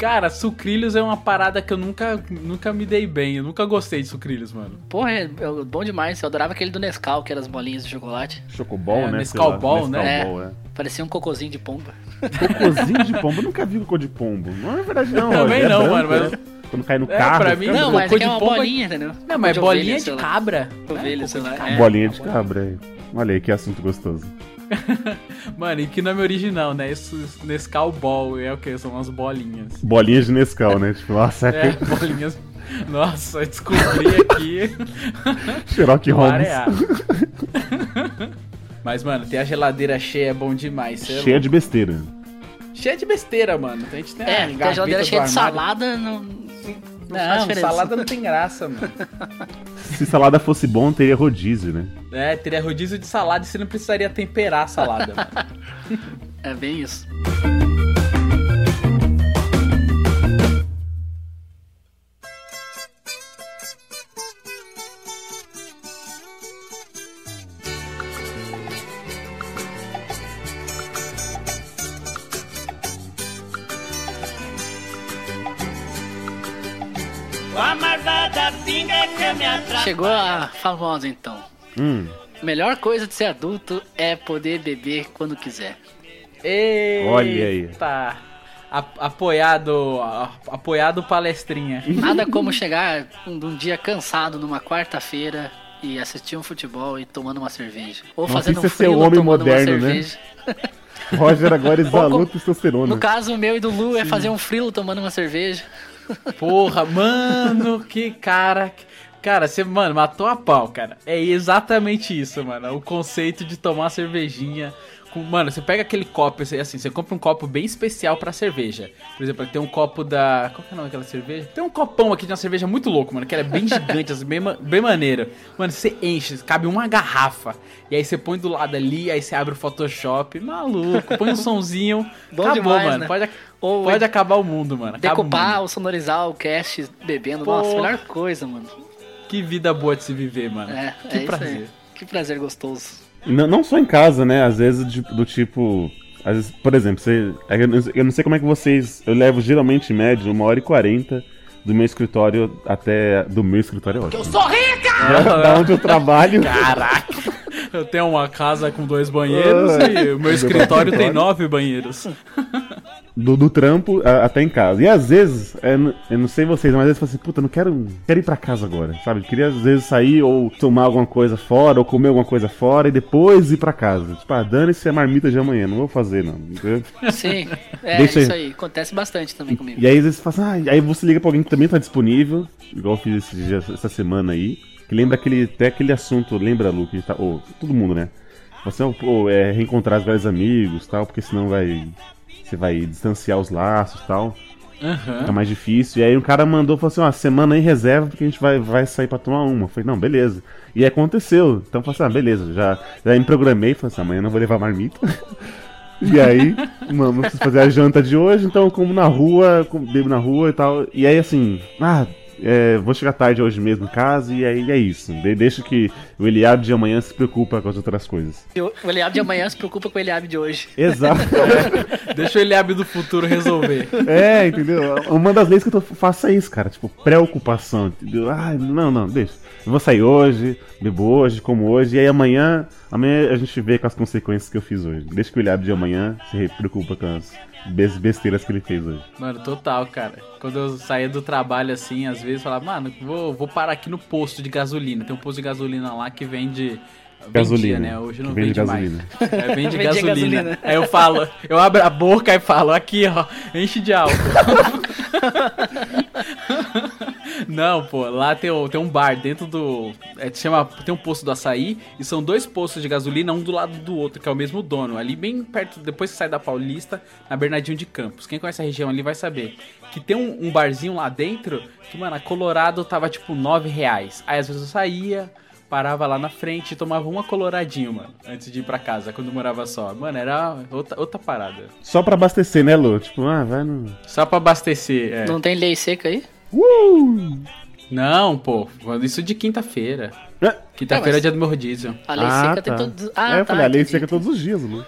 Speaker 3: Cara, sucrilhos é uma parada que eu nunca, nunca me dei bem. Eu nunca gostei de sucrilhos, mano.
Speaker 2: Porra, é é bom demais. Eu adorava aquele do Nescau, que era as bolinhas de chocolate.
Speaker 1: Chocobol,
Speaker 3: É,
Speaker 1: né?
Speaker 3: Nescau Ball, né?
Speaker 1: Ball, é.
Speaker 2: Parecia um cocôzinho de pomba.
Speaker 1: Cocôzinho de pombo, eu nunca vi cocô de pombo. Não é verdade, não.
Speaker 3: Também
Speaker 1: é
Speaker 3: não,
Speaker 1: branco,
Speaker 3: mano, mas-
Speaker 1: né? Quando cai no
Speaker 3: É,
Speaker 1: carro.
Speaker 3: pra mim,
Speaker 2: Não,
Speaker 3: cocô
Speaker 2: mas aqui
Speaker 3: de
Speaker 2: é uma
Speaker 3: pomba-
Speaker 2: bolinha, entendeu?
Speaker 3: Não, mas
Speaker 2: de
Speaker 3: bolinha
Speaker 2: ovelha,
Speaker 3: de cabra.
Speaker 2: Ovelha, sei lá. É.
Speaker 1: Bolinha de cabra aí. Olha aí que assunto gostoso.
Speaker 3: Mano, e que nome original, né? Isso, Nescau Ball é o que? São umas bolinhas.
Speaker 1: Bolinhas de Nescau, né? Tipo, nossa,
Speaker 3: É, bolinhas. Nossa, eu descobri aqui.
Speaker 1: Sherlock Holmes.
Speaker 3: Mas, mano, ter a geladeira cheia é bom demais. cê é
Speaker 1: Cheia
Speaker 3: louco.
Speaker 1: de besteira.
Speaker 3: Cheia de besteira, mano. A gente tem
Speaker 2: É,
Speaker 3: a
Speaker 2: a geladeira cheia de salada, não, não, faz
Speaker 3: Não,
Speaker 2: diferença.
Speaker 3: salada não tem graça, mano.
Speaker 1: Se salada fosse bom, teria rodízio, né?
Speaker 3: É, teria rodízio de salada e você não precisaria temperar a salada, mano.
Speaker 2: É bem isso. Chegou a famosa então.
Speaker 1: Hum.
Speaker 2: Melhor coisa de ser adulto é poder beber quando quiser.
Speaker 3: Eita.
Speaker 1: Olha aí.
Speaker 3: Apoiado, apoiado palestrinha.
Speaker 2: Nada como chegar um, um dia cansado numa quarta-feira e assistir um futebol e tomando uma cerveja. Ou
Speaker 1: Nossa,
Speaker 2: fazendo
Speaker 1: isso
Speaker 2: um
Speaker 1: é ser
Speaker 2: frio
Speaker 1: homem
Speaker 2: tomando
Speaker 1: moderno,
Speaker 2: uma
Speaker 1: né?
Speaker 2: cerveja.
Speaker 1: Roger agora exalou
Speaker 2: Ou-
Speaker 1: testosterona.
Speaker 2: No caso, o meu e do Lu é fazer um frilo tomando uma cerveja.
Speaker 3: Porra, mano, que cara. Cara, você, mano, matou a pau, cara. É exatamente isso, mano. O conceito de tomar uma cervejinha. Com, mano, você pega aquele copo, assim, você compra um copo bem especial pra cerveja. Por exemplo, tem um copo da. Qual que é o nome daquela cerveja? Tem um copão aqui de uma cerveja muito louco, mano, que ela é bem gigante, assim, bem, bem maneira. Mano, você enche, cabe uma garrafa. E aí você põe do lado ali, aí você abre o Photoshop. Maluco, põe um sonzinho.
Speaker 2: Bom
Speaker 3: acabou,
Speaker 2: demais,
Speaker 3: mano.
Speaker 2: né?
Speaker 3: Pode,
Speaker 2: Ou
Speaker 3: pode acabar o mundo, mano. Acaba o mundo.
Speaker 2: decupar ou sonorizar o cast bebendo. Nossa,
Speaker 3: Porra.
Speaker 2: melhor coisa, mano.
Speaker 3: Que vida boa de se viver, mano.
Speaker 2: É,
Speaker 3: que
Speaker 2: é
Speaker 3: prazer.
Speaker 2: isso aí. Que prazer gostoso.
Speaker 1: Não, não só em casa, né? Às vezes de- do tipo. Às vezes, por exemplo, você, eu não- eu não sei como é que vocês. Eu levo geralmente em média uma hora e quarenta do meu escritório até. Do meu escritório é ótimo. Eu sou rica! Da onde eu trabalho.
Speaker 3: Caraca! Eu tenho uma casa com dois banheiros e o meu escritório tem nove banheiros.
Speaker 1: do, do trampo a- até em casa. E às vezes, é, eu não sei vocês, mas às vezes eu falo assim, puta, não quero, quero ir pra casa agora, sabe? Eu queria às vezes sair ou tomar alguma coisa fora, ou comer alguma coisa fora e depois ir pra casa. Tipo, ah, dane-se a marmita de amanhã, não vou fazer não. entendeu?
Speaker 2: Sim, é
Speaker 1: Deixa aí.
Speaker 2: isso aí. Acontece bastante também comigo.
Speaker 1: E aí às vezes você fala assim, ah, aí você liga pra alguém que também tá disponível, igual eu fiz esse dia, essa semana aí, que lembra aquele, até aquele assunto, lembra, Lu, que tá, ô, todo mundo, né? Você pô, é reencontrar os velhos amigos tal, porque senão vai. Você vai distanciar os laços tal.
Speaker 3: Aham.
Speaker 1: Fica mais difícil. E aí o cara mandou, falou assim, ó, semana aí reserva porque a gente vai, vai sair pra tomar uma. Eu falei, não, beleza. E aconteceu. Então eu falei assim, ah, beleza, já, já me programei, falei assim, amanhã eu não vou levar marmita. e aí, mano, preciso fazer a janta de hoje, então eu como na rua, bebo na rua e tal. E aí assim, ah, é, vou chegar tarde hoje mesmo em casa e aí é isso. De- deixa que o Eliab de amanhã se preocupa com as outras coisas.
Speaker 2: O o Eliabe de amanhã se preocupa com o Eliabe de hoje.
Speaker 1: Exato.
Speaker 3: Deixa o Eliabe do futuro resolver.
Speaker 1: É, entendeu? Uma das leis que eu tô, faço é isso, cara. Tipo, preocupação. Entendeu? Ah, não, não, deixa. Eu vou sair hoje, bebo hoje, como hoje, e aí amanhã, amanhã a gente vê com as consequências que eu fiz hoje. Deixa que o Eliab de amanhã se preocupa com as bes- besteiras que ele fez hoje.
Speaker 3: Mano, total, cara. Quando eu saía do trabalho assim, às vezes eu falava, mano, vou, vou parar aqui no posto de gasolina. Tem um posto de gasolina lá que vende.
Speaker 1: Gasolina,
Speaker 3: Vendia, né? Hoje não
Speaker 1: vende
Speaker 3: vende, mais.
Speaker 1: gasolina.
Speaker 3: É, vende gasolina.
Speaker 2: gasolina.
Speaker 3: Aí eu falo, eu abro a boca e falo, aqui, ó, enche de álcool. Não, pô, lá tem, tem um bar dentro do. É, chama, tem um posto do açaí e são dois postos de gasolina, um do lado do outro, que é o mesmo dono. Ali bem perto, depois que sai da Paulista, na Bernardinho de Campos. Quem conhece a região ali vai saber. Que tem um, um barzinho lá dentro que, mano, a Colorado tava tipo 9 reais. Aí às vezes eu saía, parava lá na frente e tomava uma coloradinho, mano, antes de ir pra casa, quando morava só. Mano, era outra, outra parada.
Speaker 1: Só pra abastecer, né, Lu? Tipo, ah, vai no.
Speaker 3: Só pra abastecer, é.
Speaker 2: Não tem lei seca aí?
Speaker 1: Uh!
Speaker 3: Não, pô, isso de quinta-feira.
Speaker 1: É.
Speaker 3: Quinta-feira
Speaker 2: mas-
Speaker 3: é dia do meu rodízio.
Speaker 2: A lei
Speaker 1: Ah,
Speaker 2: seca
Speaker 1: tá.
Speaker 2: tem todos.
Speaker 1: É,
Speaker 2: Ah,
Speaker 1: eu
Speaker 2: tá.
Speaker 1: falei, a lei
Speaker 2: entendi.
Speaker 1: seca todos os dias, Lu.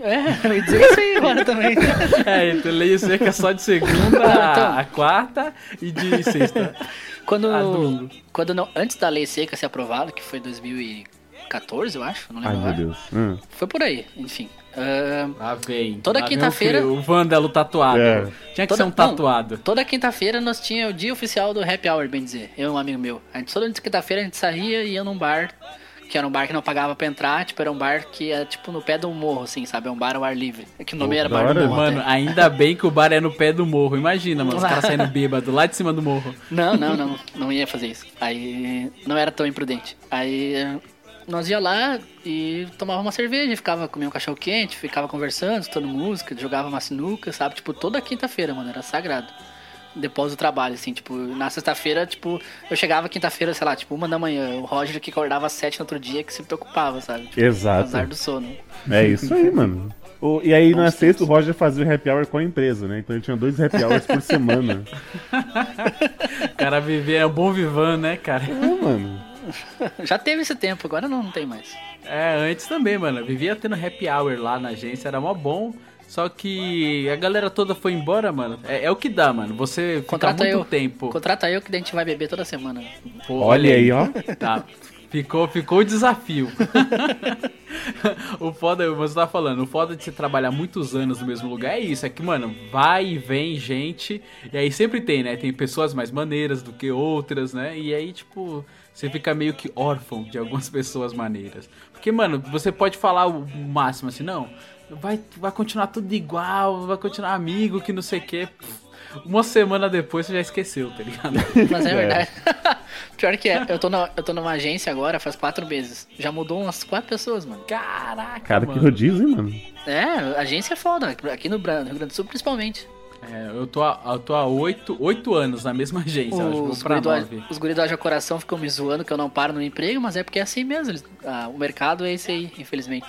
Speaker 2: É, eu ia dizer isso aí agora também.
Speaker 3: É, então leio seca só de segunda
Speaker 2: Ah, então.
Speaker 3: a, quarta e de sexta.
Speaker 2: Quando,
Speaker 3: Ah, domingo.
Speaker 2: quando não, antes da lei seca ser aprovada, que foi 2014, eu acho, não
Speaker 1: Ai,
Speaker 2: lembro
Speaker 1: meu
Speaker 2: agora.
Speaker 1: Deus. Hum.
Speaker 2: Foi por aí, enfim. Ah,
Speaker 3: Lá vem.
Speaker 2: Toda
Speaker 3: vem
Speaker 2: quinta-feira-
Speaker 3: O, vândalo tatuado.
Speaker 1: É.
Speaker 3: Tinha que
Speaker 2: Toda-
Speaker 3: ser um
Speaker 2: não.
Speaker 3: tatuado.
Speaker 2: toda quinta-feira nós tinha o dia oficial do happy hour, bem dizer. Eu e um amigo meu. A gente toda quinta-feira a gente saía e ia num bar, que era um bar que não pagava pra entrar, tipo, era um bar que é tipo no pé de um morro, assim, sabe? É um bar ao ar livre. É que o nome
Speaker 1: Pô,
Speaker 2: era Bar do. Morro.
Speaker 3: Mano,
Speaker 2: até.
Speaker 3: ainda bem que o bar é no pé do morro. Imagina, mano, os caras saindo bêbado lá de cima do morro.
Speaker 2: Não, não, não, não ia fazer isso. Aí não era tão imprudente. Aí nós ia lá e tomava uma cerveja, ficava comendo um cachorro quente, ficava conversando, escutando música, jogava uma sinuca, sabe? Tipo, toda quinta-feira, mano, era sagrado. Depois do trabalho, assim, tipo, na sexta-feira, tipo, eu chegava quinta-feira, sei lá, tipo, uma da manhã. O Roger que acordava às sete no outro dia que se preocupava, sabe? Tipo,
Speaker 1: Exato.
Speaker 2: Azar do sono.
Speaker 1: É isso aí, mano. O- e aí na sexta o Roger fazia o happy hour com a empresa, né? Então ele tinha dois happy hours por semana.
Speaker 3: O cara viver é um bom vivan, né, cara?
Speaker 1: É, mano.
Speaker 2: Já teve esse tempo, agora não, não tem mais.
Speaker 3: É, antes também, mano. Eu vivia tendo happy hour lá na agência, era mó bom. Só que a galera toda foi embora, mano. É, é o que dá, mano. Você fica
Speaker 2: Contrata
Speaker 3: muito
Speaker 2: eu.
Speaker 3: tempo.
Speaker 2: Contrata eu que a gente vai beber toda semana.
Speaker 3: Pô,
Speaker 1: Olha aí, ó.
Speaker 3: Tá. Ficou, ficou o desafio. o foda, você tá falando, o foda de você trabalhar muitos anos no mesmo lugar é isso, é que, mano, vai e vem gente, e aí sempre tem, né? Tem pessoas mais maneiras do que outras, né? E aí, tipo, você fica meio que órfão de algumas pessoas maneiras. Porque, mano, você pode falar o máximo assim, não, vai, vai continuar tudo igual, vai continuar amigo, que não sei o quê. Uma semana depois você já esqueceu, tá ligado?
Speaker 2: Mas é verdade. Pior que é, eu tô, na, eu tô numa agência agora faz quatro meses. Já mudou umas quatro pessoas, mano.
Speaker 3: Caraca,
Speaker 1: Cara, que
Speaker 3: mano.
Speaker 1: rodízio, hein, mano?
Speaker 2: É, agência é foda, aqui no Rio Grande do Sul principalmente.
Speaker 3: É, eu tô há, eu tô há oito, oito anos na mesma agência, eu acho
Speaker 2: Os guri, do, os do Haja Coração ficam me zoando que eu não paro no emprego, mas é porque é assim mesmo. eles- ah, o mercado é esse aí, infelizmente.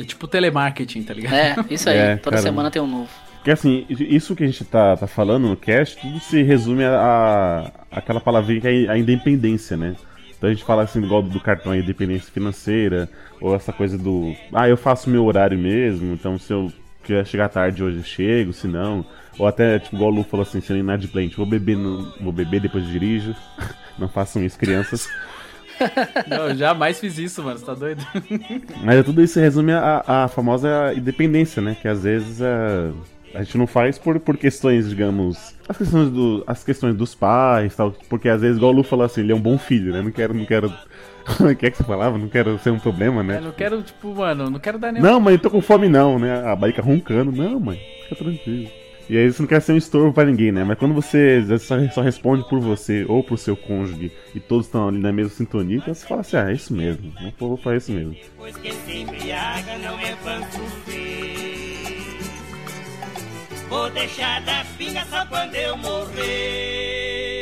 Speaker 3: É tipo telemarketing, tá ligado?
Speaker 2: É, isso aí.
Speaker 1: É,
Speaker 2: Toda
Speaker 1: caramba.
Speaker 2: semana tem um novo.
Speaker 1: Porque assim, isso que a gente tá, tá falando no cast, tudo se resume a, a aquela palavrinha que é a independência, né? Então a gente fala assim, igual do cartão aí, dependência financeira, ou essa coisa do. Ah, eu faço meu horário mesmo, então se eu quiser chegar tarde hoje eu chego, se não. Ou até, tipo, igual o Lu falou assim, sendo inadimplente, vou beber, no, vou beber depois dirijo. Não façam isso, crianças.
Speaker 3: Não, eu jamais fiz isso, mano. Você tá doido?
Speaker 1: Mas tudo isso resume a, a famosa independência, né? Que às vezes a, a gente não faz por, por questões, digamos. As questões, do, as questões dos pais tal. Porque às vezes, igual o Lu falou assim, ele é um bom filho, né? Não quero, não quero. É que é que você falava? Não quero ser um problema, né?
Speaker 3: Eu não quero, tipo, mano, não quero dar nenhum.
Speaker 1: Não, mãe, eu tô com fome não, né? A barriga roncando. Não, mãe, fica tranquilo. E aí você não quer ser um estorvo pra ninguém, né? Mas quando você só, só responde por você ou pro seu cônjuge e todos estão ali na mesma sintonia, então você fala assim, ah, é isso mesmo. Eu vou fazer isso mesmo.
Speaker 5: Pois quem se embriaga não é Vou deixar da pinga só quando eu morrer.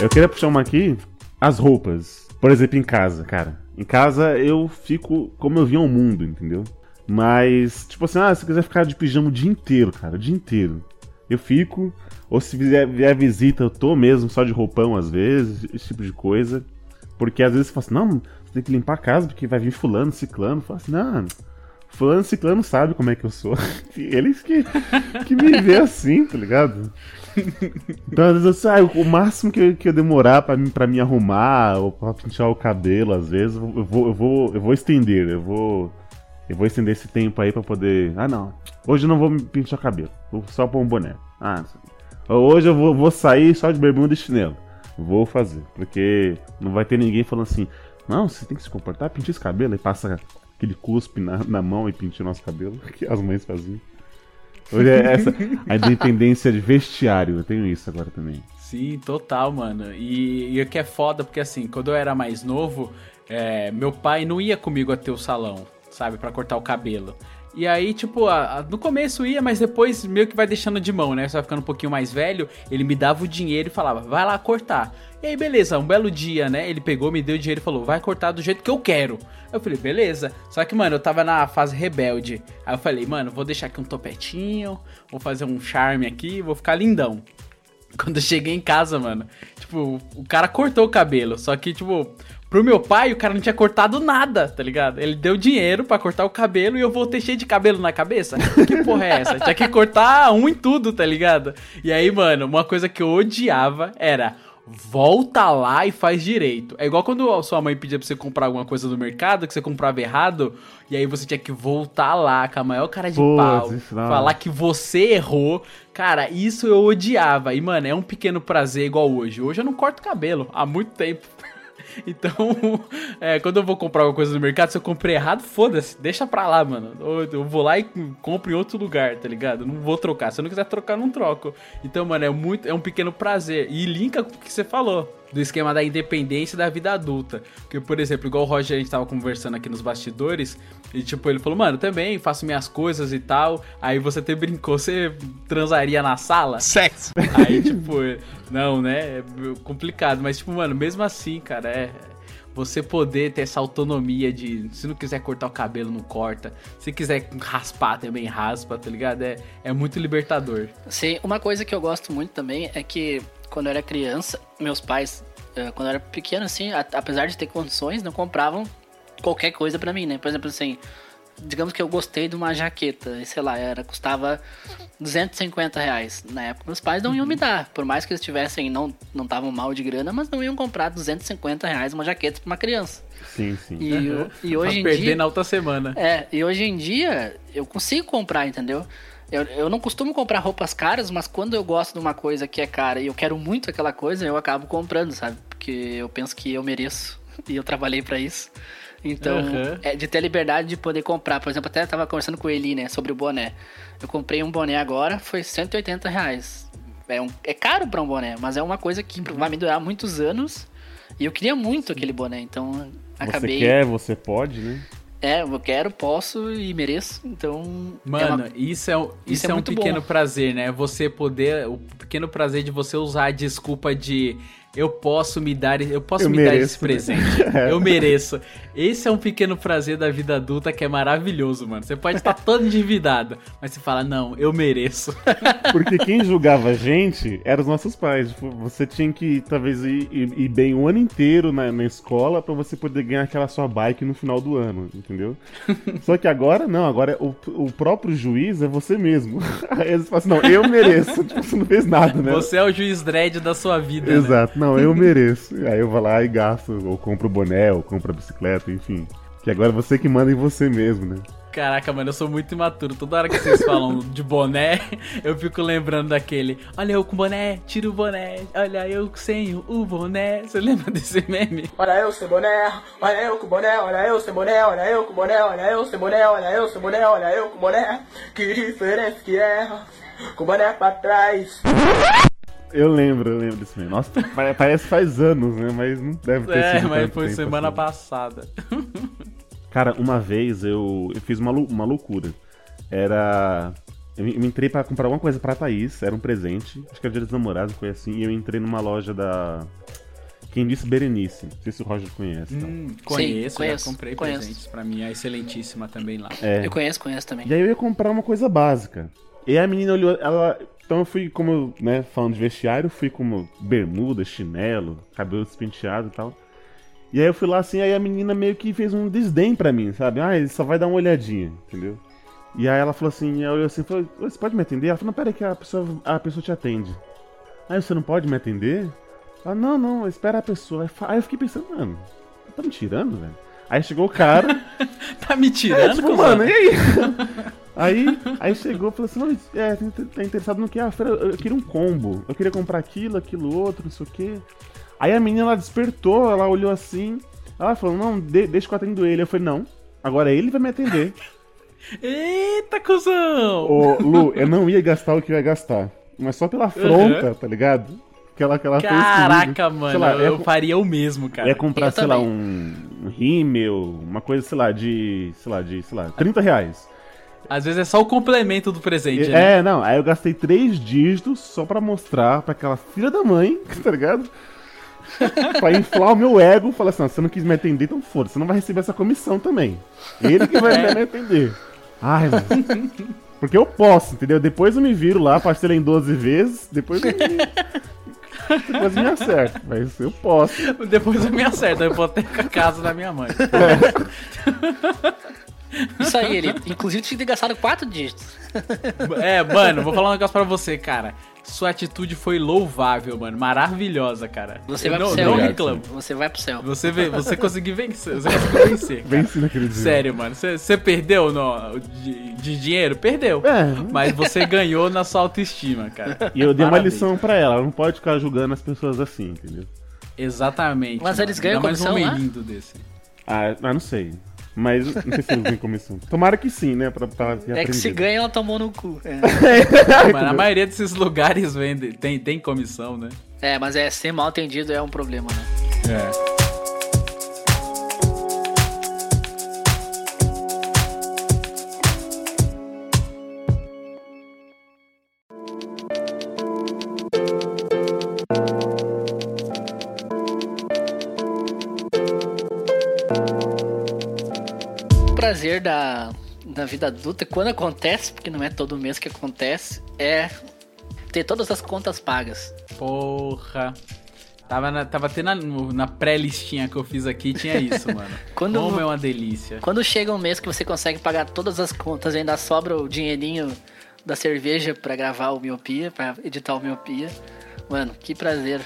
Speaker 1: Eu queria puxar uma aqui, as roupas. Por exemplo, em casa, cara. Em casa eu fico como eu vi ao mundo, entendeu? Mas, tipo assim, ah, se quiser ficar de pijama o dia inteiro, cara, o dia inteiro. Eu fico. Ou se vier, vier visita, eu tô mesmo só de roupão às vezes, esse tipo de coisa. Porque às vezes você fala assim, não, você tem que limpar a casa porque vai vir fulano, ciclano. Fala assim, não, fulano, ciclano sabe como é que eu sou. Eles que, que me vê assim, tá ligado? Então, às vezes ah, o máximo que, eu- que eu demorar pra, pra me arrumar ou pra pintar o cabelo, às vezes, eu vou, eu vou, eu vou estender, eu vou. Eu vou estender esse tempo aí pra poder. Ah não, hoje eu não vou me pintar o cabelo, vou só pôr um boné. Ah, hoje eu vou, vou sair só de bermuda e chinelo. Vou fazer, porque não vai ter ninguém falando assim, não, você tem que se comportar, pinte esse cabelo e passa aquele cuspe na, na mão e pinte o nosso cabelo, que as mães faziam. Hoje é essa a independência de vestiário, eu tenho isso agora também.
Speaker 3: Sim, total, mano. E, e o que é foda, porque assim, quando eu era mais novo, é, meu pai não ia comigo até o salão, sabe, Pra cortar o cabelo. E aí, tipo, a- a- no começo ia, mas depois meio que vai deixando de mão, né? Vai ficando um pouquinho mais velho, ele me dava o dinheiro e falava, vai lá cortar. E aí, beleza, um belo dia, né? Ele pegou, me deu o dinheiro e falou, vai cortar do jeito que eu quero. Eu falei, beleza. Só que, mano, eu tava na fase rebelde. Aí eu falei, mano, vou deixar aqui um topetinho, vou fazer um charme aqui, vou ficar lindão. Quando eu cheguei em casa, mano, tipo, o cara cortou o cabelo, só que, tipo, pro meu pai, o cara não tinha cortado nada, tá ligado? Ele deu dinheiro pra cortar o cabelo e eu voltei cheio de cabelo na cabeça? Que porra é essa? Tinha que cortar um em tudo, tá ligado? E aí, mano, uma coisa que eu odiava era volta lá e faz direito. É igual quando a sua mãe pedia pra você comprar alguma coisa no mercado, que você comprava errado, e aí você tinha que voltar lá com a maior cara de
Speaker 1: Putz,
Speaker 3: pau, falar que você errou. Cara, isso eu odiava. E, mano, é um pequeno prazer igual hoje. Hoje eu não corto cabelo há muito tempo. Então, é, quando eu vou comprar alguma coisa no mercado, se eu comprei errado, foda-se, deixa pra lá, mano. Eu, vou lá e compro em outro lugar, tá ligado? Não vou trocar. Se eu não quiser trocar, não troco. Então, mano, é muito, é um pequeno prazer. E linka com o que você falou. Do esquema da independência e da vida adulta. Porque, por exemplo, igual o Roger, a gente tava conversando aqui nos bastidores, e tipo, ele falou, mano, também faço minhas coisas e tal. Aí você até brincou, você transaria na sala?
Speaker 4: Sexo.
Speaker 3: Aí, tipo, não, né? É complicado. Mas, tipo, mano, mesmo assim, cara, é. Você poder ter essa autonomia de. Se não quiser cortar o cabelo, não corta. Se quiser raspar, também raspa, tá ligado? É, é muito libertador.
Speaker 2: Sim, uma coisa que eu gosto muito também é que quando eu era criança, meus pais, eh, quando eu era pequeno, assim, apesar de ter condições, não compravam qualquer coisa pra mim, né? Por exemplo, assim, digamos que eu gostei de uma jaqueta, e sei lá, era, custava 250 reais. Na época, meus pais não iam me dar, por mais que eles tivessem, não não estavam mal de grana, mas não iam comprar 250 reais uma jaqueta pra uma criança.
Speaker 1: Sim, sim.
Speaker 2: E, e
Speaker 3: Pra
Speaker 2: hoje em
Speaker 3: perder
Speaker 2: dia...
Speaker 3: na outra semana.
Speaker 2: É, e hoje em dia eu consigo comprar, entendeu? Eu, eu não costumo comprar roupas caras, mas quando eu gosto de uma coisa que é cara e eu quero muito aquela coisa, eu acabo comprando, sabe? Porque eu penso que eu mereço e eu trabalhei pra isso. Então,
Speaker 3: Aham.
Speaker 2: é de ter a liberdade de poder comprar. Por exemplo, até tava conversando com o Eli, né, sobre o boné. Eu comprei um boné agora, foi 180 reais. É, um, é caro pra um boné, mas é uma coisa que vai me durar muitos anos. E eu queria muito aquele boné, então acabei.
Speaker 1: Você quer, você pode, né?
Speaker 2: É, eu quero, posso e mereço, então. é
Speaker 3: Mano,
Speaker 2: uma-
Speaker 3: isso é, um- isso
Speaker 2: é
Speaker 3: é um pequeno
Speaker 2: bom.
Speaker 3: prazer, né? Você poder. O pequeno prazer de você usar a desculpa de eu posso me dar, eu posso
Speaker 1: Eu
Speaker 3: me dar
Speaker 1: mereço,
Speaker 3: esse
Speaker 1: né?
Speaker 3: presente. Eu mereço. Esse é um pequeno prazer da vida adulta que é maravilhoso, mano. Você pode estar todo endividado, mas você fala, não, eu mereço.
Speaker 1: Porque quem julgava a gente eram os nossos pais. Tipo, você tinha que, talvez, ir, ir- ir bem o ano inteiro na, na escola pra você poder ganhar aquela sua bike no final do ano, entendeu? Só que agora, não. Agora o, o próprio juiz é você mesmo. Aí eles falam assim, não, eu mereço. Tipo, você não fez nada, né?
Speaker 3: Você é o juiz dread da sua vida, né?
Speaker 1: Exato, não, eu mereço. Aí eu vou lá e gasto, ou compro o boné, ou compro a bicicleta, enfim. Que agora é você que manda em você mesmo, né?
Speaker 3: Caraca, mano, eu sou muito imaturo. Toda hora que vocês falam de boné, eu fico lembrando daquele. Olha eu com boné, tira o boné. Olha eu sem o boné. Você lembra desse meme?
Speaker 5: Olha eu sem boné, olha eu com boné, olha eu sem boné, olha eu com boné, olha eu sem boné, olha eu sem boné, olha eu com boné. Que diferença que é, com boné pra trás.
Speaker 1: Eu lembro, eu lembro desse meme. Nossa, pa- parece que faz anos, né? Mas não deve ter
Speaker 3: É,
Speaker 1: sido
Speaker 3: mas
Speaker 1: tanto
Speaker 3: foi
Speaker 1: tempo
Speaker 3: semana
Speaker 1: assim.
Speaker 3: passada.
Speaker 1: Cara, uma vez eu, eu fiz uma, uma loucura. Era. Eu eu entrei pra comprar alguma coisa pra Thaís, era um presente. Acho que era dia dos namorados, foi assim. E eu entrei numa loja da. Quem disse Berenice. Não sei se o Roger conhece. então.
Speaker 3: Hum, conheço,
Speaker 2: conheço,
Speaker 3: já comprei
Speaker 2: conheço.
Speaker 3: presentes pra mim. A excelentíssima também lá.
Speaker 1: É.
Speaker 2: Eu conheço, conheço também.
Speaker 1: E aí eu ia comprar uma coisa básica. E aí a menina olhou, ela. Então eu fui como, né, falando de vestiário, fui como bermuda, chinelo, cabelo despenteado e tal. E aí eu fui lá assim, aí a menina meio que fez um desdém pra mim, sabe? Ah, ele só vai dar uma olhadinha, entendeu? E aí ela falou assim, eu olhei assim, falou, "Oi, você pode me atender? Ela falou, não, pera que a pessoa, a pessoa te atende. Aí você não pode me atender? Ela, não, não, espera a pessoa. Aí eu fiquei pensando, mano, tá me tirando, velho? Aí chegou o cara,
Speaker 3: Tá me
Speaker 1: é,
Speaker 3: tirando,
Speaker 1: tipo,
Speaker 3: cuzão?
Speaker 1: mano, e aí? Aí, aí chegou e falou assim, "Não, é, tá interessado no que? Ah, eu queria um combo. Eu queria comprar aquilo, aquilo outro, não sei o quê. Aí a menina, ela despertou, ela olhou assim, ela falou, não, de- deixa que eu atendo ele. Eu falei, não, agora ele vai me atender.
Speaker 3: Eita, cuzão!
Speaker 1: Ô, Lu, eu não ia gastar o que eu ia gastar. Mas só pela afronta, tá ligado? Que ela, que ela.
Speaker 3: Caraca, mano,
Speaker 1: Sei lá,
Speaker 3: eu,
Speaker 1: ia,
Speaker 3: faria o mesmo, cara.
Speaker 1: ia comprar,
Speaker 2: Eu
Speaker 1: sei lá,
Speaker 2: também.
Speaker 1: um, um rímel, uma coisa, sei lá, de, sei lá, de, sei lá, 30 reais.
Speaker 3: Às vezes é só o complemento do presente, né?
Speaker 1: É, não, aí eu gastei três dígitos só pra mostrar pra aquela filha da mãe, tá ligado? pra inflar o meu ego, falar assim, "Não, você não quis me atender, então foda, você não vai receber essa comissão também. Ele que vai
Speaker 3: É.
Speaker 1: me atender. Ai, mano. Porque eu posso, entendeu? Depois eu me viro lá, parcelei em 12 vezes, depois eu me... Depois eu me acerto, mas eu posso.
Speaker 3: Depois eu me acerto, eu hipoteca a casa da minha mãe.
Speaker 2: Isso aí, ele inclusive tinha que ter gastado quatro dígitos.
Speaker 3: É, mano, vou falar um negócio pra você, cara. Sua atitude foi louvável, mano. Maravilhosa, cara.
Speaker 2: Você
Speaker 3: Eu
Speaker 2: vai
Speaker 3: não,
Speaker 2: pro céu.
Speaker 3: não
Speaker 2: né?
Speaker 3: reclamo.
Speaker 2: Você vai pro céu.
Speaker 3: Você, vê, você conseguiu vencer. Você conseguiu vencer.
Speaker 1: Vence naquele dia.
Speaker 3: Sério, mano. Você, você perdeu no, de, de dinheiro? Perdeu.
Speaker 1: É,
Speaker 3: Mas você ganhou na sua autoestima, cara.
Speaker 1: e eu dei uma
Speaker 3: Parabéns.
Speaker 1: lição pra ela, ela não pode ficar julgando as pessoas assim, entendeu?
Speaker 3: Exatamente.
Speaker 2: Mas
Speaker 3: mano.
Speaker 2: eles ganham
Speaker 3: Ainda mais um
Speaker 2: comissão
Speaker 3: homem
Speaker 2: lá?
Speaker 3: lindo desse.
Speaker 1: Ah, ah, não sei. Mas não sei se eles têm comissão. Tomara que sim, né? Pra, pra ter
Speaker 2: É que se ganha, ela tomou no cu. É.
Speaker 3: Mas a maioria desses lugares vende, tem, tem comissão, né?
Speaker 2: É, mas é ser mal atendido é um problema, né?
Speaker 3: É.
Speaker 2: prazer da, da vida adulta, quando acontece, porque não é todo mês que acontece, é ter todas as contas pagas.
Speaker 3: Porra. Tava, na, tava até na, na pré-listinha que eu fiz aqui, tinha isso, mano.
Speaker 2: Quando-
Speaker 3: Como é uma delícia.
Speaker 2: Quando chega um mês que você consegue pagar todas as contas e ainda sobra o dinheirinho da cerveja pra gravar o Miopia, pra editar o Miopia, mano, que prazer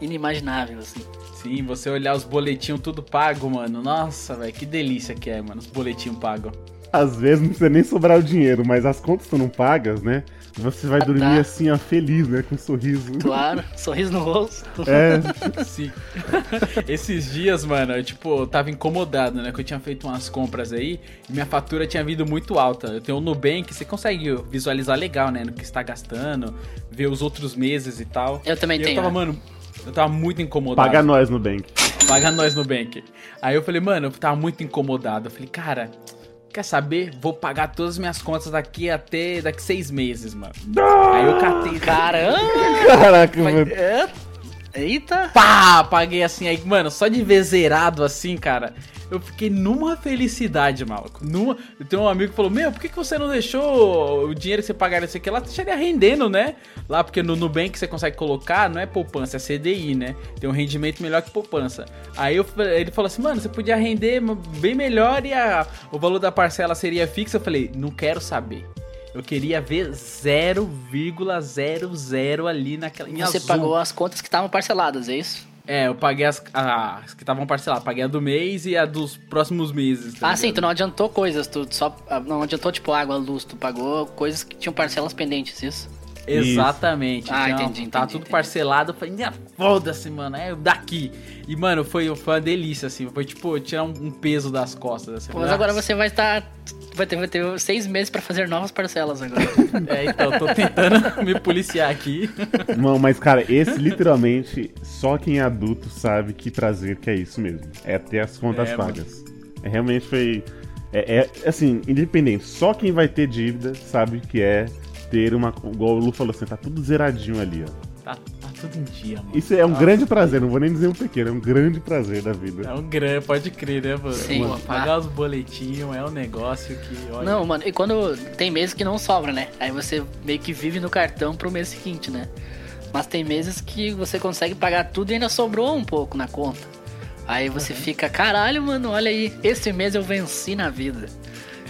Speaker 2: inimaginável, assim.
Speaker 3: Sim, você olhar os boletinhos tudo pago, mano. Nossa, velho, que delícia que é, mano, os boletinhos pagos.
Speaker 1: Às vezes não precisa nem sobrar o dinheiro, mas as contas estão não pagas, né? Você vai
Speaker 2: Ah,
Speaker 1: dormir
Speaker 2: tá.
Speaker 1: assim, ó, feliz, né? Com um sorriso.
Speaker 2: Claro, sorriso no rosto.
Speaker 1: É,
Speaker 3: Sim. Esses dias, mano, eu, tipo, eu tava incomodado, né? Que eu tinha feito umas compras aí e minha fatura tinha vindo muito alta. Eu tenho o Nubank, você consegue visualizar legal, né? No que está gastando, ver os outros meses e tal.
Speaker 2: Eu também
Speaker 3: e
Speaker 2: tenho.
Speaker 3: Eu tava,
Speaker 2: né?
Speaker 3: mano, eu tava muito incomodado.
Speaker 1: paga nós no bank.
Speaker 3: Paga nós no Bank. Aí eu falei, mano, eu tava muito incomodado. Eu falei, cara, quer saber? Vou pagar todas as minhas contas daqui até daqui seis meses, mano. Aí eu catei.
Speaker 2: Caramba!
Speaker 1: Caraca, mano.
Speaker 2: É, Eita!
Speaker 3: Pá! Paguei assim, aí, mano, só de ver zerado assim, cara, eu fiquei numa felicidade, maluco. Numa... Tenho um amigo que falou: Meu, por que, que você não deixou o dinheiro que você pagaria isso aqui lá? Deixaria rendendo, né? Lá, porque no Nubank você consegue colocar, não é poupança, é CDI, né? Tem um rendimento melhor que poupança. Aí eu, ele falou assim: Mano, você podia render bem melhor e a, o valor da parcela seria fixo. Eu falei: Não quero saber. Eu queria ver 0,00 ali naquela.
Speaker 2: Você
Speaker 3: azul.
Speaker 2: pagou as contas que estavam parceladas, é isso?
Speaker 3: É, eu paguei as, as que estavam parceladas. Paguei a do mês e a dos próximos meses. tá
Speaker 2: ah, sim,
Speaker 3: ligado?
Speaker 2: tu não adiantou coisas, tu só. ah, Não adiantou, tipo, água, luz, tu pagou coisas que tinham parcelas pendentes, isso?
Speaker 3: Exatamente.
Speaker 2: Ah,
Speaker 3: então,
Speaker 2: entendi,
Speaker 3: Tá
Speaker 2: entendi,
Speaker 3: tudo
Speaker 2: entendi.
Speaker 3: parcelado. Eu falei, "Ah, foda-se, mano. É daqui. E, mano, foi, foi uma delícia, assim. Foi tipo tirar um, um peso das costas. Assim.
Speaker 2: Pô, Mas agora você vai estar. Vai ter, vai ter seis meses pra fazer novas parcelas agora.
Speaker 3: É, então, tô tentando me policiar aqui.
Speaker 1: Não, mas cara, esse literalmente, só quem é adulto sabe que prazer que é isso mesmo. É ter as contas
Speaker 3: É,
Speaker 1: pagas. É, realmente foi. É, é, assim, independente, só quem vai ter dívida sabe que é ter uma. Igual o Lu falou assim, tá tudo zeradinho ali, ó.
Speaker 3: Tá, tá tudo em dia, mano.
Speaker 1: Isso é um grande prazer, não vou nem dizer um pequeno, é um grande prazer da vida.
Speaker 3: É um grande, pode crer, né, mano?
Speaker 2: Sim.
Speaker 3: Pô, pagar os boletinhos é um negócio que, olha...
Speaker 2: Não, mano, e quando tem meses que não sobra, né? Aí você meio que vive no cartão pro mês seguinte, né? Mas tem meses que você consegue pagar tudo e ainda sobrou um pouco na conta. Aí você
Speaker 3: Uhum.
Speaker 2: fica, caralho, mano, olha aí, esse mês eu venci na vida.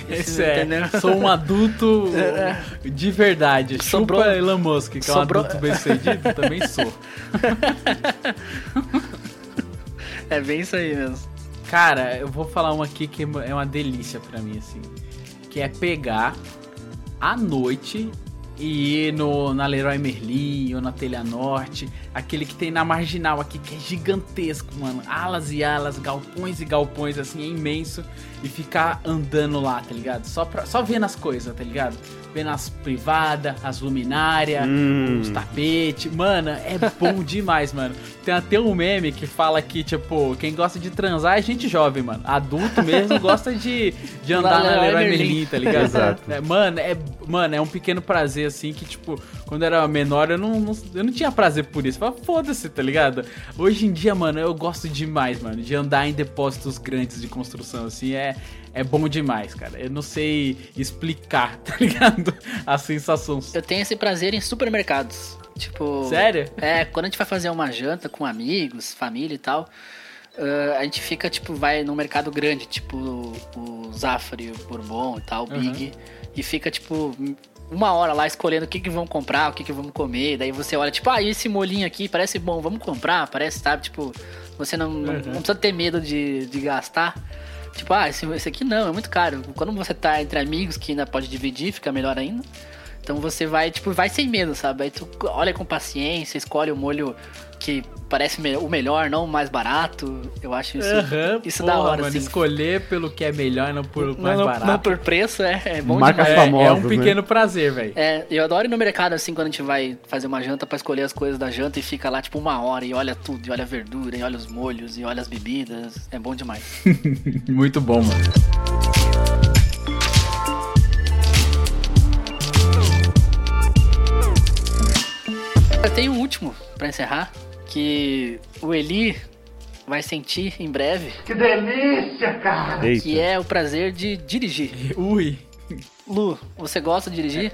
Speaker 3: Esse é, sou um adulto de verdade.
Speaker 2: Sobrou-
Speaker 3: Chupa Elon Musk, que é um
Speaker 2: sobrou-
Speaker 3: adulto bem sucedido, também sou.
Speaker 2: É bem isso aí mesmo.
Speaker 3: Cara, eu vou falar uma aqui que é uma delícia pra mim, assim. Que é pegar à noite e ir no, na Leroy Merlin ou na Telha Norte, aquele que tem na Marginal aqui, que é gigantesco, mano. Alas e alas, galpões e galpões, assim, é imenso. E ficar andando lá, tá ligado? Só, pra, só vendo as coisas, tá ligado? Vendo as privadas, as luminárias,
Speaker 1: Hum.
Speaker 3: os tapetes. Mano, é bom demais, mano. Tem até um meme que fala que, tipo, quem gosta de transar é gente jovem, mano. Adulto mesmo gosta de, de andar na
Speaker 2: Leroy. Merlin,
Speaker 3: tá ligado?
Speaker 1: Exato.
Speaker 3: É, mano, é, mano, é um pequeno prazer, assim, que, tipo, quando eu era menor, eu não, não- eu não tinha prazer por isso. Falava, foda-se, tá ligado? Hoje em dia, mano, eu gosto demais, mano, de andar em depósitos grandes de construção, assim, é, é bom demais, cara. Eu não sei explicar, tá ligado? A sensação.
Speaker 2: Eu tenho esse prazer em supermercados. Tipo.
Speaker 3: Sério?
Speaker 2: É, quando a gente vai fazer uma janta com amigos, família e tal, ah, a gente fica, tipo, vai num mercado grande, tipo o Zafari, o Bourbon e tal, o Big, e fica, tipo, uma hora lá escolhendo o que que vão comprar, o que que vamos comer, daí você olha, tipo, ah, esse molinho aqui parece bom, vamos comprar, parece, sabe, tipo, você não, não, não precisa ter medo de, de gastar. Tipo, ah, esse, esse aqui não, é muito caro. Quando você tá entre amigos, que ainda pode dividir, fica melhor ainda. Então você vai, tipo, vai sem medo, sabe? Aí tu olha com paciência, escolhe o molho que parece me- o melhor, não o mais barato. Eu acho isso,
Speaker 3: Aham,
Speaker 2: isso
Speaker 3: porra,
Speaker 2: da hora,
Speaker 3: mano,
Speaker 2: assim.
Speaker 3: Escolher pelo que é melhor e não por
Speaker 2: não,
Speaker 3: mais
Speaker 2: não-
Speaker 3: barato.
Speaker 2: não por preço, é, é bom
Speaker 1: Marcas
Speaker 2: demais.
Speaker 3: é,
Speaker 1: famosas,
Speaker 3: é um
Speaker 1: né?
Speaker 3: pequeno prazer, velho.
Speaker 2: É, eu adoro ir no mercado assim quando a gente vai fazer uma janta pra escolher as coisas da janta e fica lá tipo uma hora e olha tudo, e olha a verdura, e olha os molhos, e olha as bebidas. É bom demais.
Speaker 3: Muito bom, mano.
Speaker 2: Eu tenho um último pra encerrar, que o Eli vai sentir em breve,
Speaker 1: Eita.
Speaker 2: que é o prazer de dirigir.
Speaker 3: Ui.
Speaker 2: Lu, você gosta de dirigir?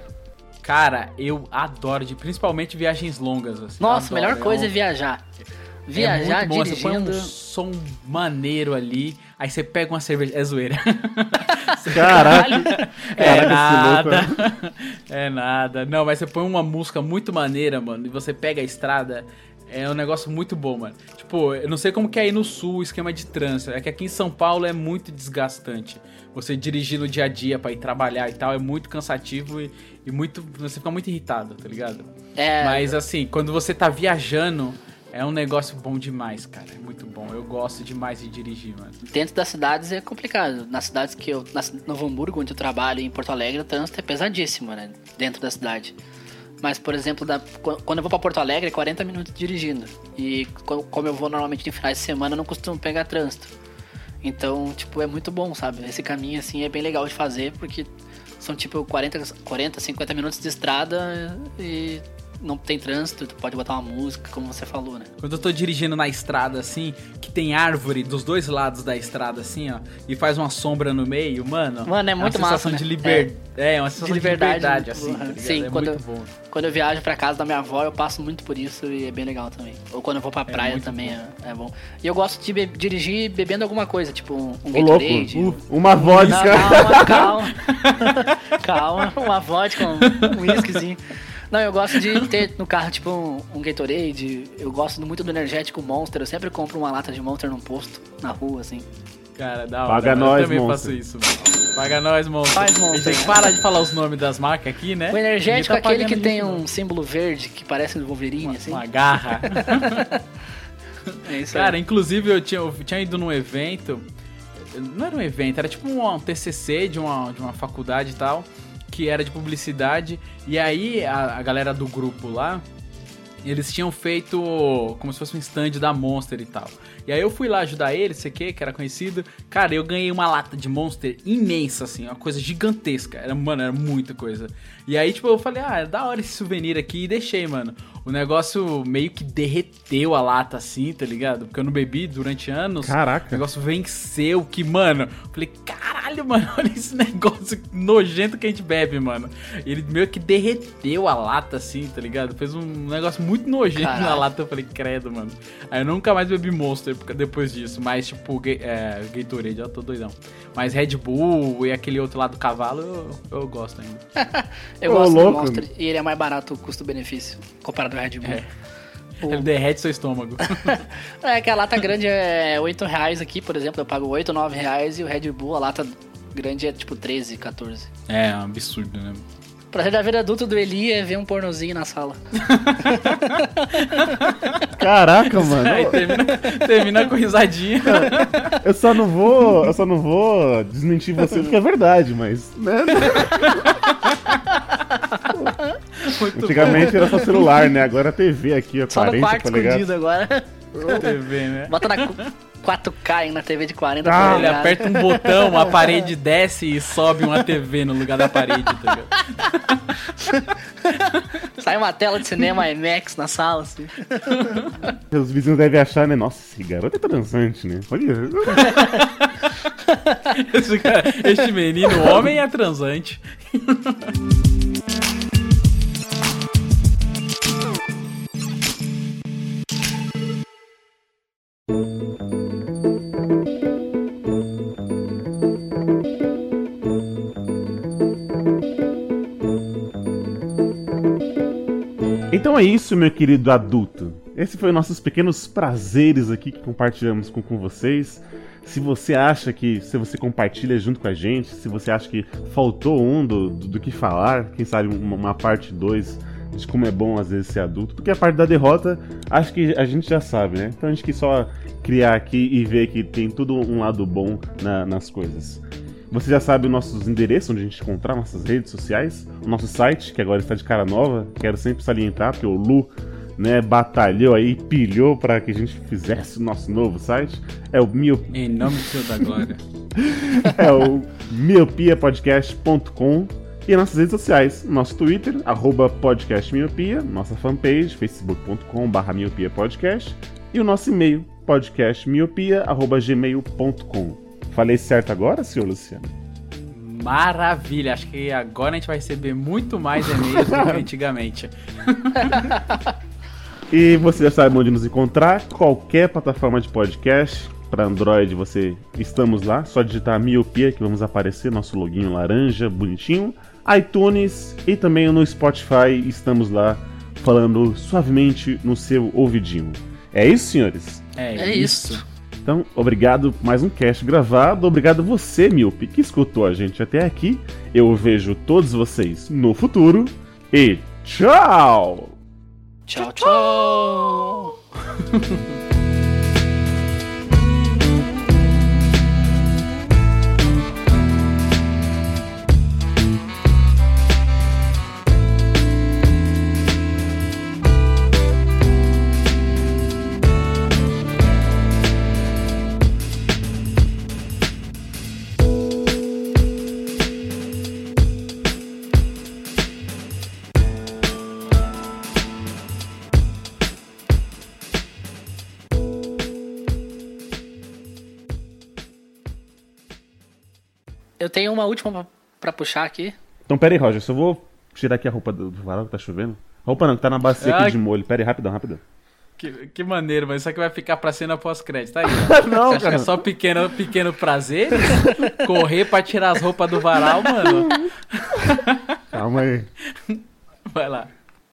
Speaker 3: Cara, eu adoro, de, principalmente viagens longas. Assim,
Speaker 2: Nossa,
Speaker 3: adoro,
Speaker 2: melhor coisa é,
Speaker 3: um-
Speaker 2: viajar.
Speaker 3: é
Speaker 2: Viajar
Speaker 3: muito bom, Você põe
Speaker 2: dirigindo.
Speaker 3: um som maneiro ali, aí você pega uma cerveja. É zoeira.
Speaker 1: Caraca.
Speaker 3: É
Speaker 1: Caraca,
Speaker 3: nada.
Speaker 1: louco
Speaker 3: É nada. Não, mas você põe uma música muito maneira, mano, e você pega a estrada. É um negócio muito bom, mano. Tipo, eu não sei como que é aí no sul o esquema de trânsito. É que aqui em São Paulo é muito desgastante. Você dirigir no dia a dia pra ir trabalhar e tal é muito cansativo e, e muito. Você fica muito irritado, tá ligado?
Speaker 2: É,
Speaker 3: Mas assim, quando você tá viajando, é um negócio bom demais, cara. É muito bom. Eu gosto demais de dirigir, mano.
Speaker 2: dentro das cidades é complicado. Nas cidades que eu. Na Novo Hamburgo, onde eu trabalho, e em Porto Alegre, o trânsito é pesadíssimo, né? Dentro da cidade. Mas, por exemplo, da- quando eu vou pra Porto Alegre, é 40 minutos dirigindo. E co- como eu vou normalmente em finais de semana, eu não costumo pegar trânsito. Então, tipo, é muito bom, sabe? Esse caminho, assim, é bem legal de fazer, porque são, tipo, 40, 40 50 minutos de estrada e não tem trânsito, tu pode botar uma música, como você falou, né?
Speaker 3: Quando eu tô dirigindo na estrada assim, que tem árvore dos dois lados da estrada assim, ó, e faz uma sombra no meio, mano.
Speaker 2: Mano, é muito
Speaker 3: uma sensação
Speaker 2: massa,
Speaker 3: de
Speaker 2: né?
Speaker 3: liber... é. uma sensação
Speaker 2: De
Speaker 3: de
Speaker 2: liberdade,
Speaker 3: liberdade, assim, tá?
Speaker 2: Sim,
Speaker 3: é
Speaker 2: quando
Speaker 3: muito
Speaker 2: eu-
Speaker 3: bom.
Speaker 2: Quando eu viajo pra casa da minha avó, eu passo muito por isso e é bem legal também. Ou quando eu vou pra praia
Speaker 3: muito
Speaker 2: também é, é bom. E eu gosto de be- dirigir bebendo alguma coisa, tipo um, um
Speaker 1: Ô, louco, uh, uma vodka.
Speaker 2: Não, calma, calma. calma, uma vodka, um, um whiskyzinho. Não, eu gosto de ter no carro, tipo, um, um Gatorade. Eu gosto muito do energético Monster. Eu sempre compro uma lata de Monster num posto, na rua, assim.
Speaker 3: Cara, da hora.
Speaker 1: Paga
Speaker 3: eu
Speaker 1: nós,
Speaker 3: também
Speaker 1: Monster.
Speaker 3: faço isso, mano. Paga nós, monstro.
Speaker 2: Faz,
Speaker 3: A gente
Speaker 2: Monster.
Speaker 3: tem que parar de falar os nomes das marcas aqui, né?
Speaker 2: O energético é
Speaker 3: tá
Speaker 2: aquele que tem
Speaker 3: gente, não.
Speaker 2: um símbolo verde que parece do Wolverine, assim.
Speaker 3: Uma garra.
Speaker 2: É isso
Speaker 3: Cara,
Speaker 2: aí.
Speaker 3: inclusive eu tinha, eu tinha ido num evento. Não era um evento, era tipo um, um TCC de uma, de uma faculdade e tal, que era de publicidade. E aí a, a galera do grupo lá, eles tinham feito como se fosse um stand da Monster e tal. E aí eu fui lá ajudar eles, sei que, que era conhecido. Cara, eu ganhei uma lata de Monster imensa, assim, uma coisa gigantesca. Era, mano, era muita coisa. E aí, tipo, eu falei, ah, é da hora esse souvenir aqui e deixei, mano. O negócio meio que derreteu a lata, assim, tá ligado? Porque eu não bebi durante anos. O
Speaker 1: Caraca.
Speaker 3: negócio venceu, que, mano. Falei, caralho, mano, olha esse negócio nojento que a gente bebe, mano. Ele meio que derreteu a lata, assim, tá ligado? Fez um negócio muito nojento na
Speaker 2: Caralho.
Speaker 3: lata. Eu falei, credo, mano. Aí eu nunca mais bebi Monster porque- depois disso. Mas, tipo, é, Gatorade, eu tô doidão. Mas Red Bull e aquele outro lá do cavalo, eu, eu gosto ainda.
Speaker 2: Eu
Speaker 1: Ô,
Speaker 2: gosto
Speaker 1: louco.
Speaker 2: do Monster e ele é mais barato o custo-benefício comparado ao Red Bull.
Speaker 3: É.
Speaker 2: O-
Speaker 3: Ele derrete seu estômago.
Speaker 2: É que a lata grande é 8 reais aqui, por exemplo, eu pago 8, 9 reais e o Red Bull, a lata grande é tipo 13, 14.
Speaker 3: é, um absurdo, né?
Speaker 2: Prazer da vida adulta do Eli é ver um pornozinho na sala.
Speaker 1: Caraca, mano.
Speaker 3: Aí termina, termina com risadinha.
Speaker 1: Eu só não vou. Eu só não vou desmentir você porque é verdade, mas. Né?
Speaker 3: Muito
Speaker 1: Antigamente era só celular, né? Agora é TV aqui, ó,
Speaker 2: Só no
Speaker 1: 40
Speaker 2: quarto
Speaker 1: polegadas.
Speaker 2: escondido agora.
Speaker 3: bom TV, né?
Speaker 2: Bota na cu- 4K aí na TV de 40
Speaker 1: Ah,
Speaker 3: Ele aperta um botão, a parede desce e sobe uma TV no lugar da parede, tá ligado?
Speaker 2: Sai uma tela de cinema IMAX na sala, assim.
Speaker 1: Os vizinhos devem achar, né? Nossa, esse garoto é transante, né? Olha.
Speaker 3: Esse, cara, este menino, homem, é transante.
Speaker 1: Então é isso, meu querido adulto. Esse foi nossos pequenos prazeres aqui que compartilhamos com, com vocês. Se você acha que, se você compartilha junto com a gente, se você acha que faltou um do, do, do que falar, quem sabe uma, uma parte 2 de como é bom às vezes ser adulto, porque a parte da derrota acho que a gente já sabe, né? Então a gente quis só criar aqui e ver que tem tudo um lado bom na- nas coisas. Você já sabe os nossos endereços, onde a gente encontrar nossas redes sociais, o nosso site, que agora está de cara nova, quero sempre salientar, porque o Lu né, batalhou aí, pilhou para que a gente fizesse o nosso novo site. É o Mio,
Speaker 3: Em nome do Senhor da Glória.
Speaker 1: é o miopiapodcast.com e nossas redes sociais, nosso Twitter, arroba podcastmiopia, nossa fanpage, facebook.com barra miopiapodcast e o nosso e-mail, podcastmiopia.gmail.com. Falei certo agora, senhor Luciano?
Speaker 3: Maravilha, acho que agora a gente vai receber muito mais e-mails do que antigamente.
Speaker 1: E você já sabe onde nos encontrar, qualquer plataforma de podcast. Para Android você estamos lá, só digitar miopia que vamos aparecer, nosso loginho laranja, bonitinho. iTunes e também no Spotify estamos lá falando suavemente no seu ouvidinho. É isso, senhores?
Speaker 3: É,
Speaker 2: É isso.
Speaker 1: Então, obrigado por mais um cast gravado. Obrigado você, Miope, que escutou a gente até aqui. Eu vejo todos vocês no futuro. E tchau!
Speaker 2: Tchau, tchau. Eu tenho uma última pra, pra puxar aqui.
Speaker 1: Então, pera aí, Roger, só vou tirar aqui a roupa do, do varal que tá chovendo. Roupa não, que tá na bacia aqui
Speaker 3: Ai.
Speaker 1: de molho. Pera aí, rapidão, rapidão.
Speaker 3: Que, que maneiro, mas isso aqui vai ficar pra cena pós-crédito. Aí,
Speaker 1: Não,
Speaker 3: que
Speaker 1: cara.
Speaker 3: é só pequeno, pequeno prazer? Correr pra tirar as roupas do varal, mano.
Speaker 1: Calma aí.
Speaker 3: Vai lá.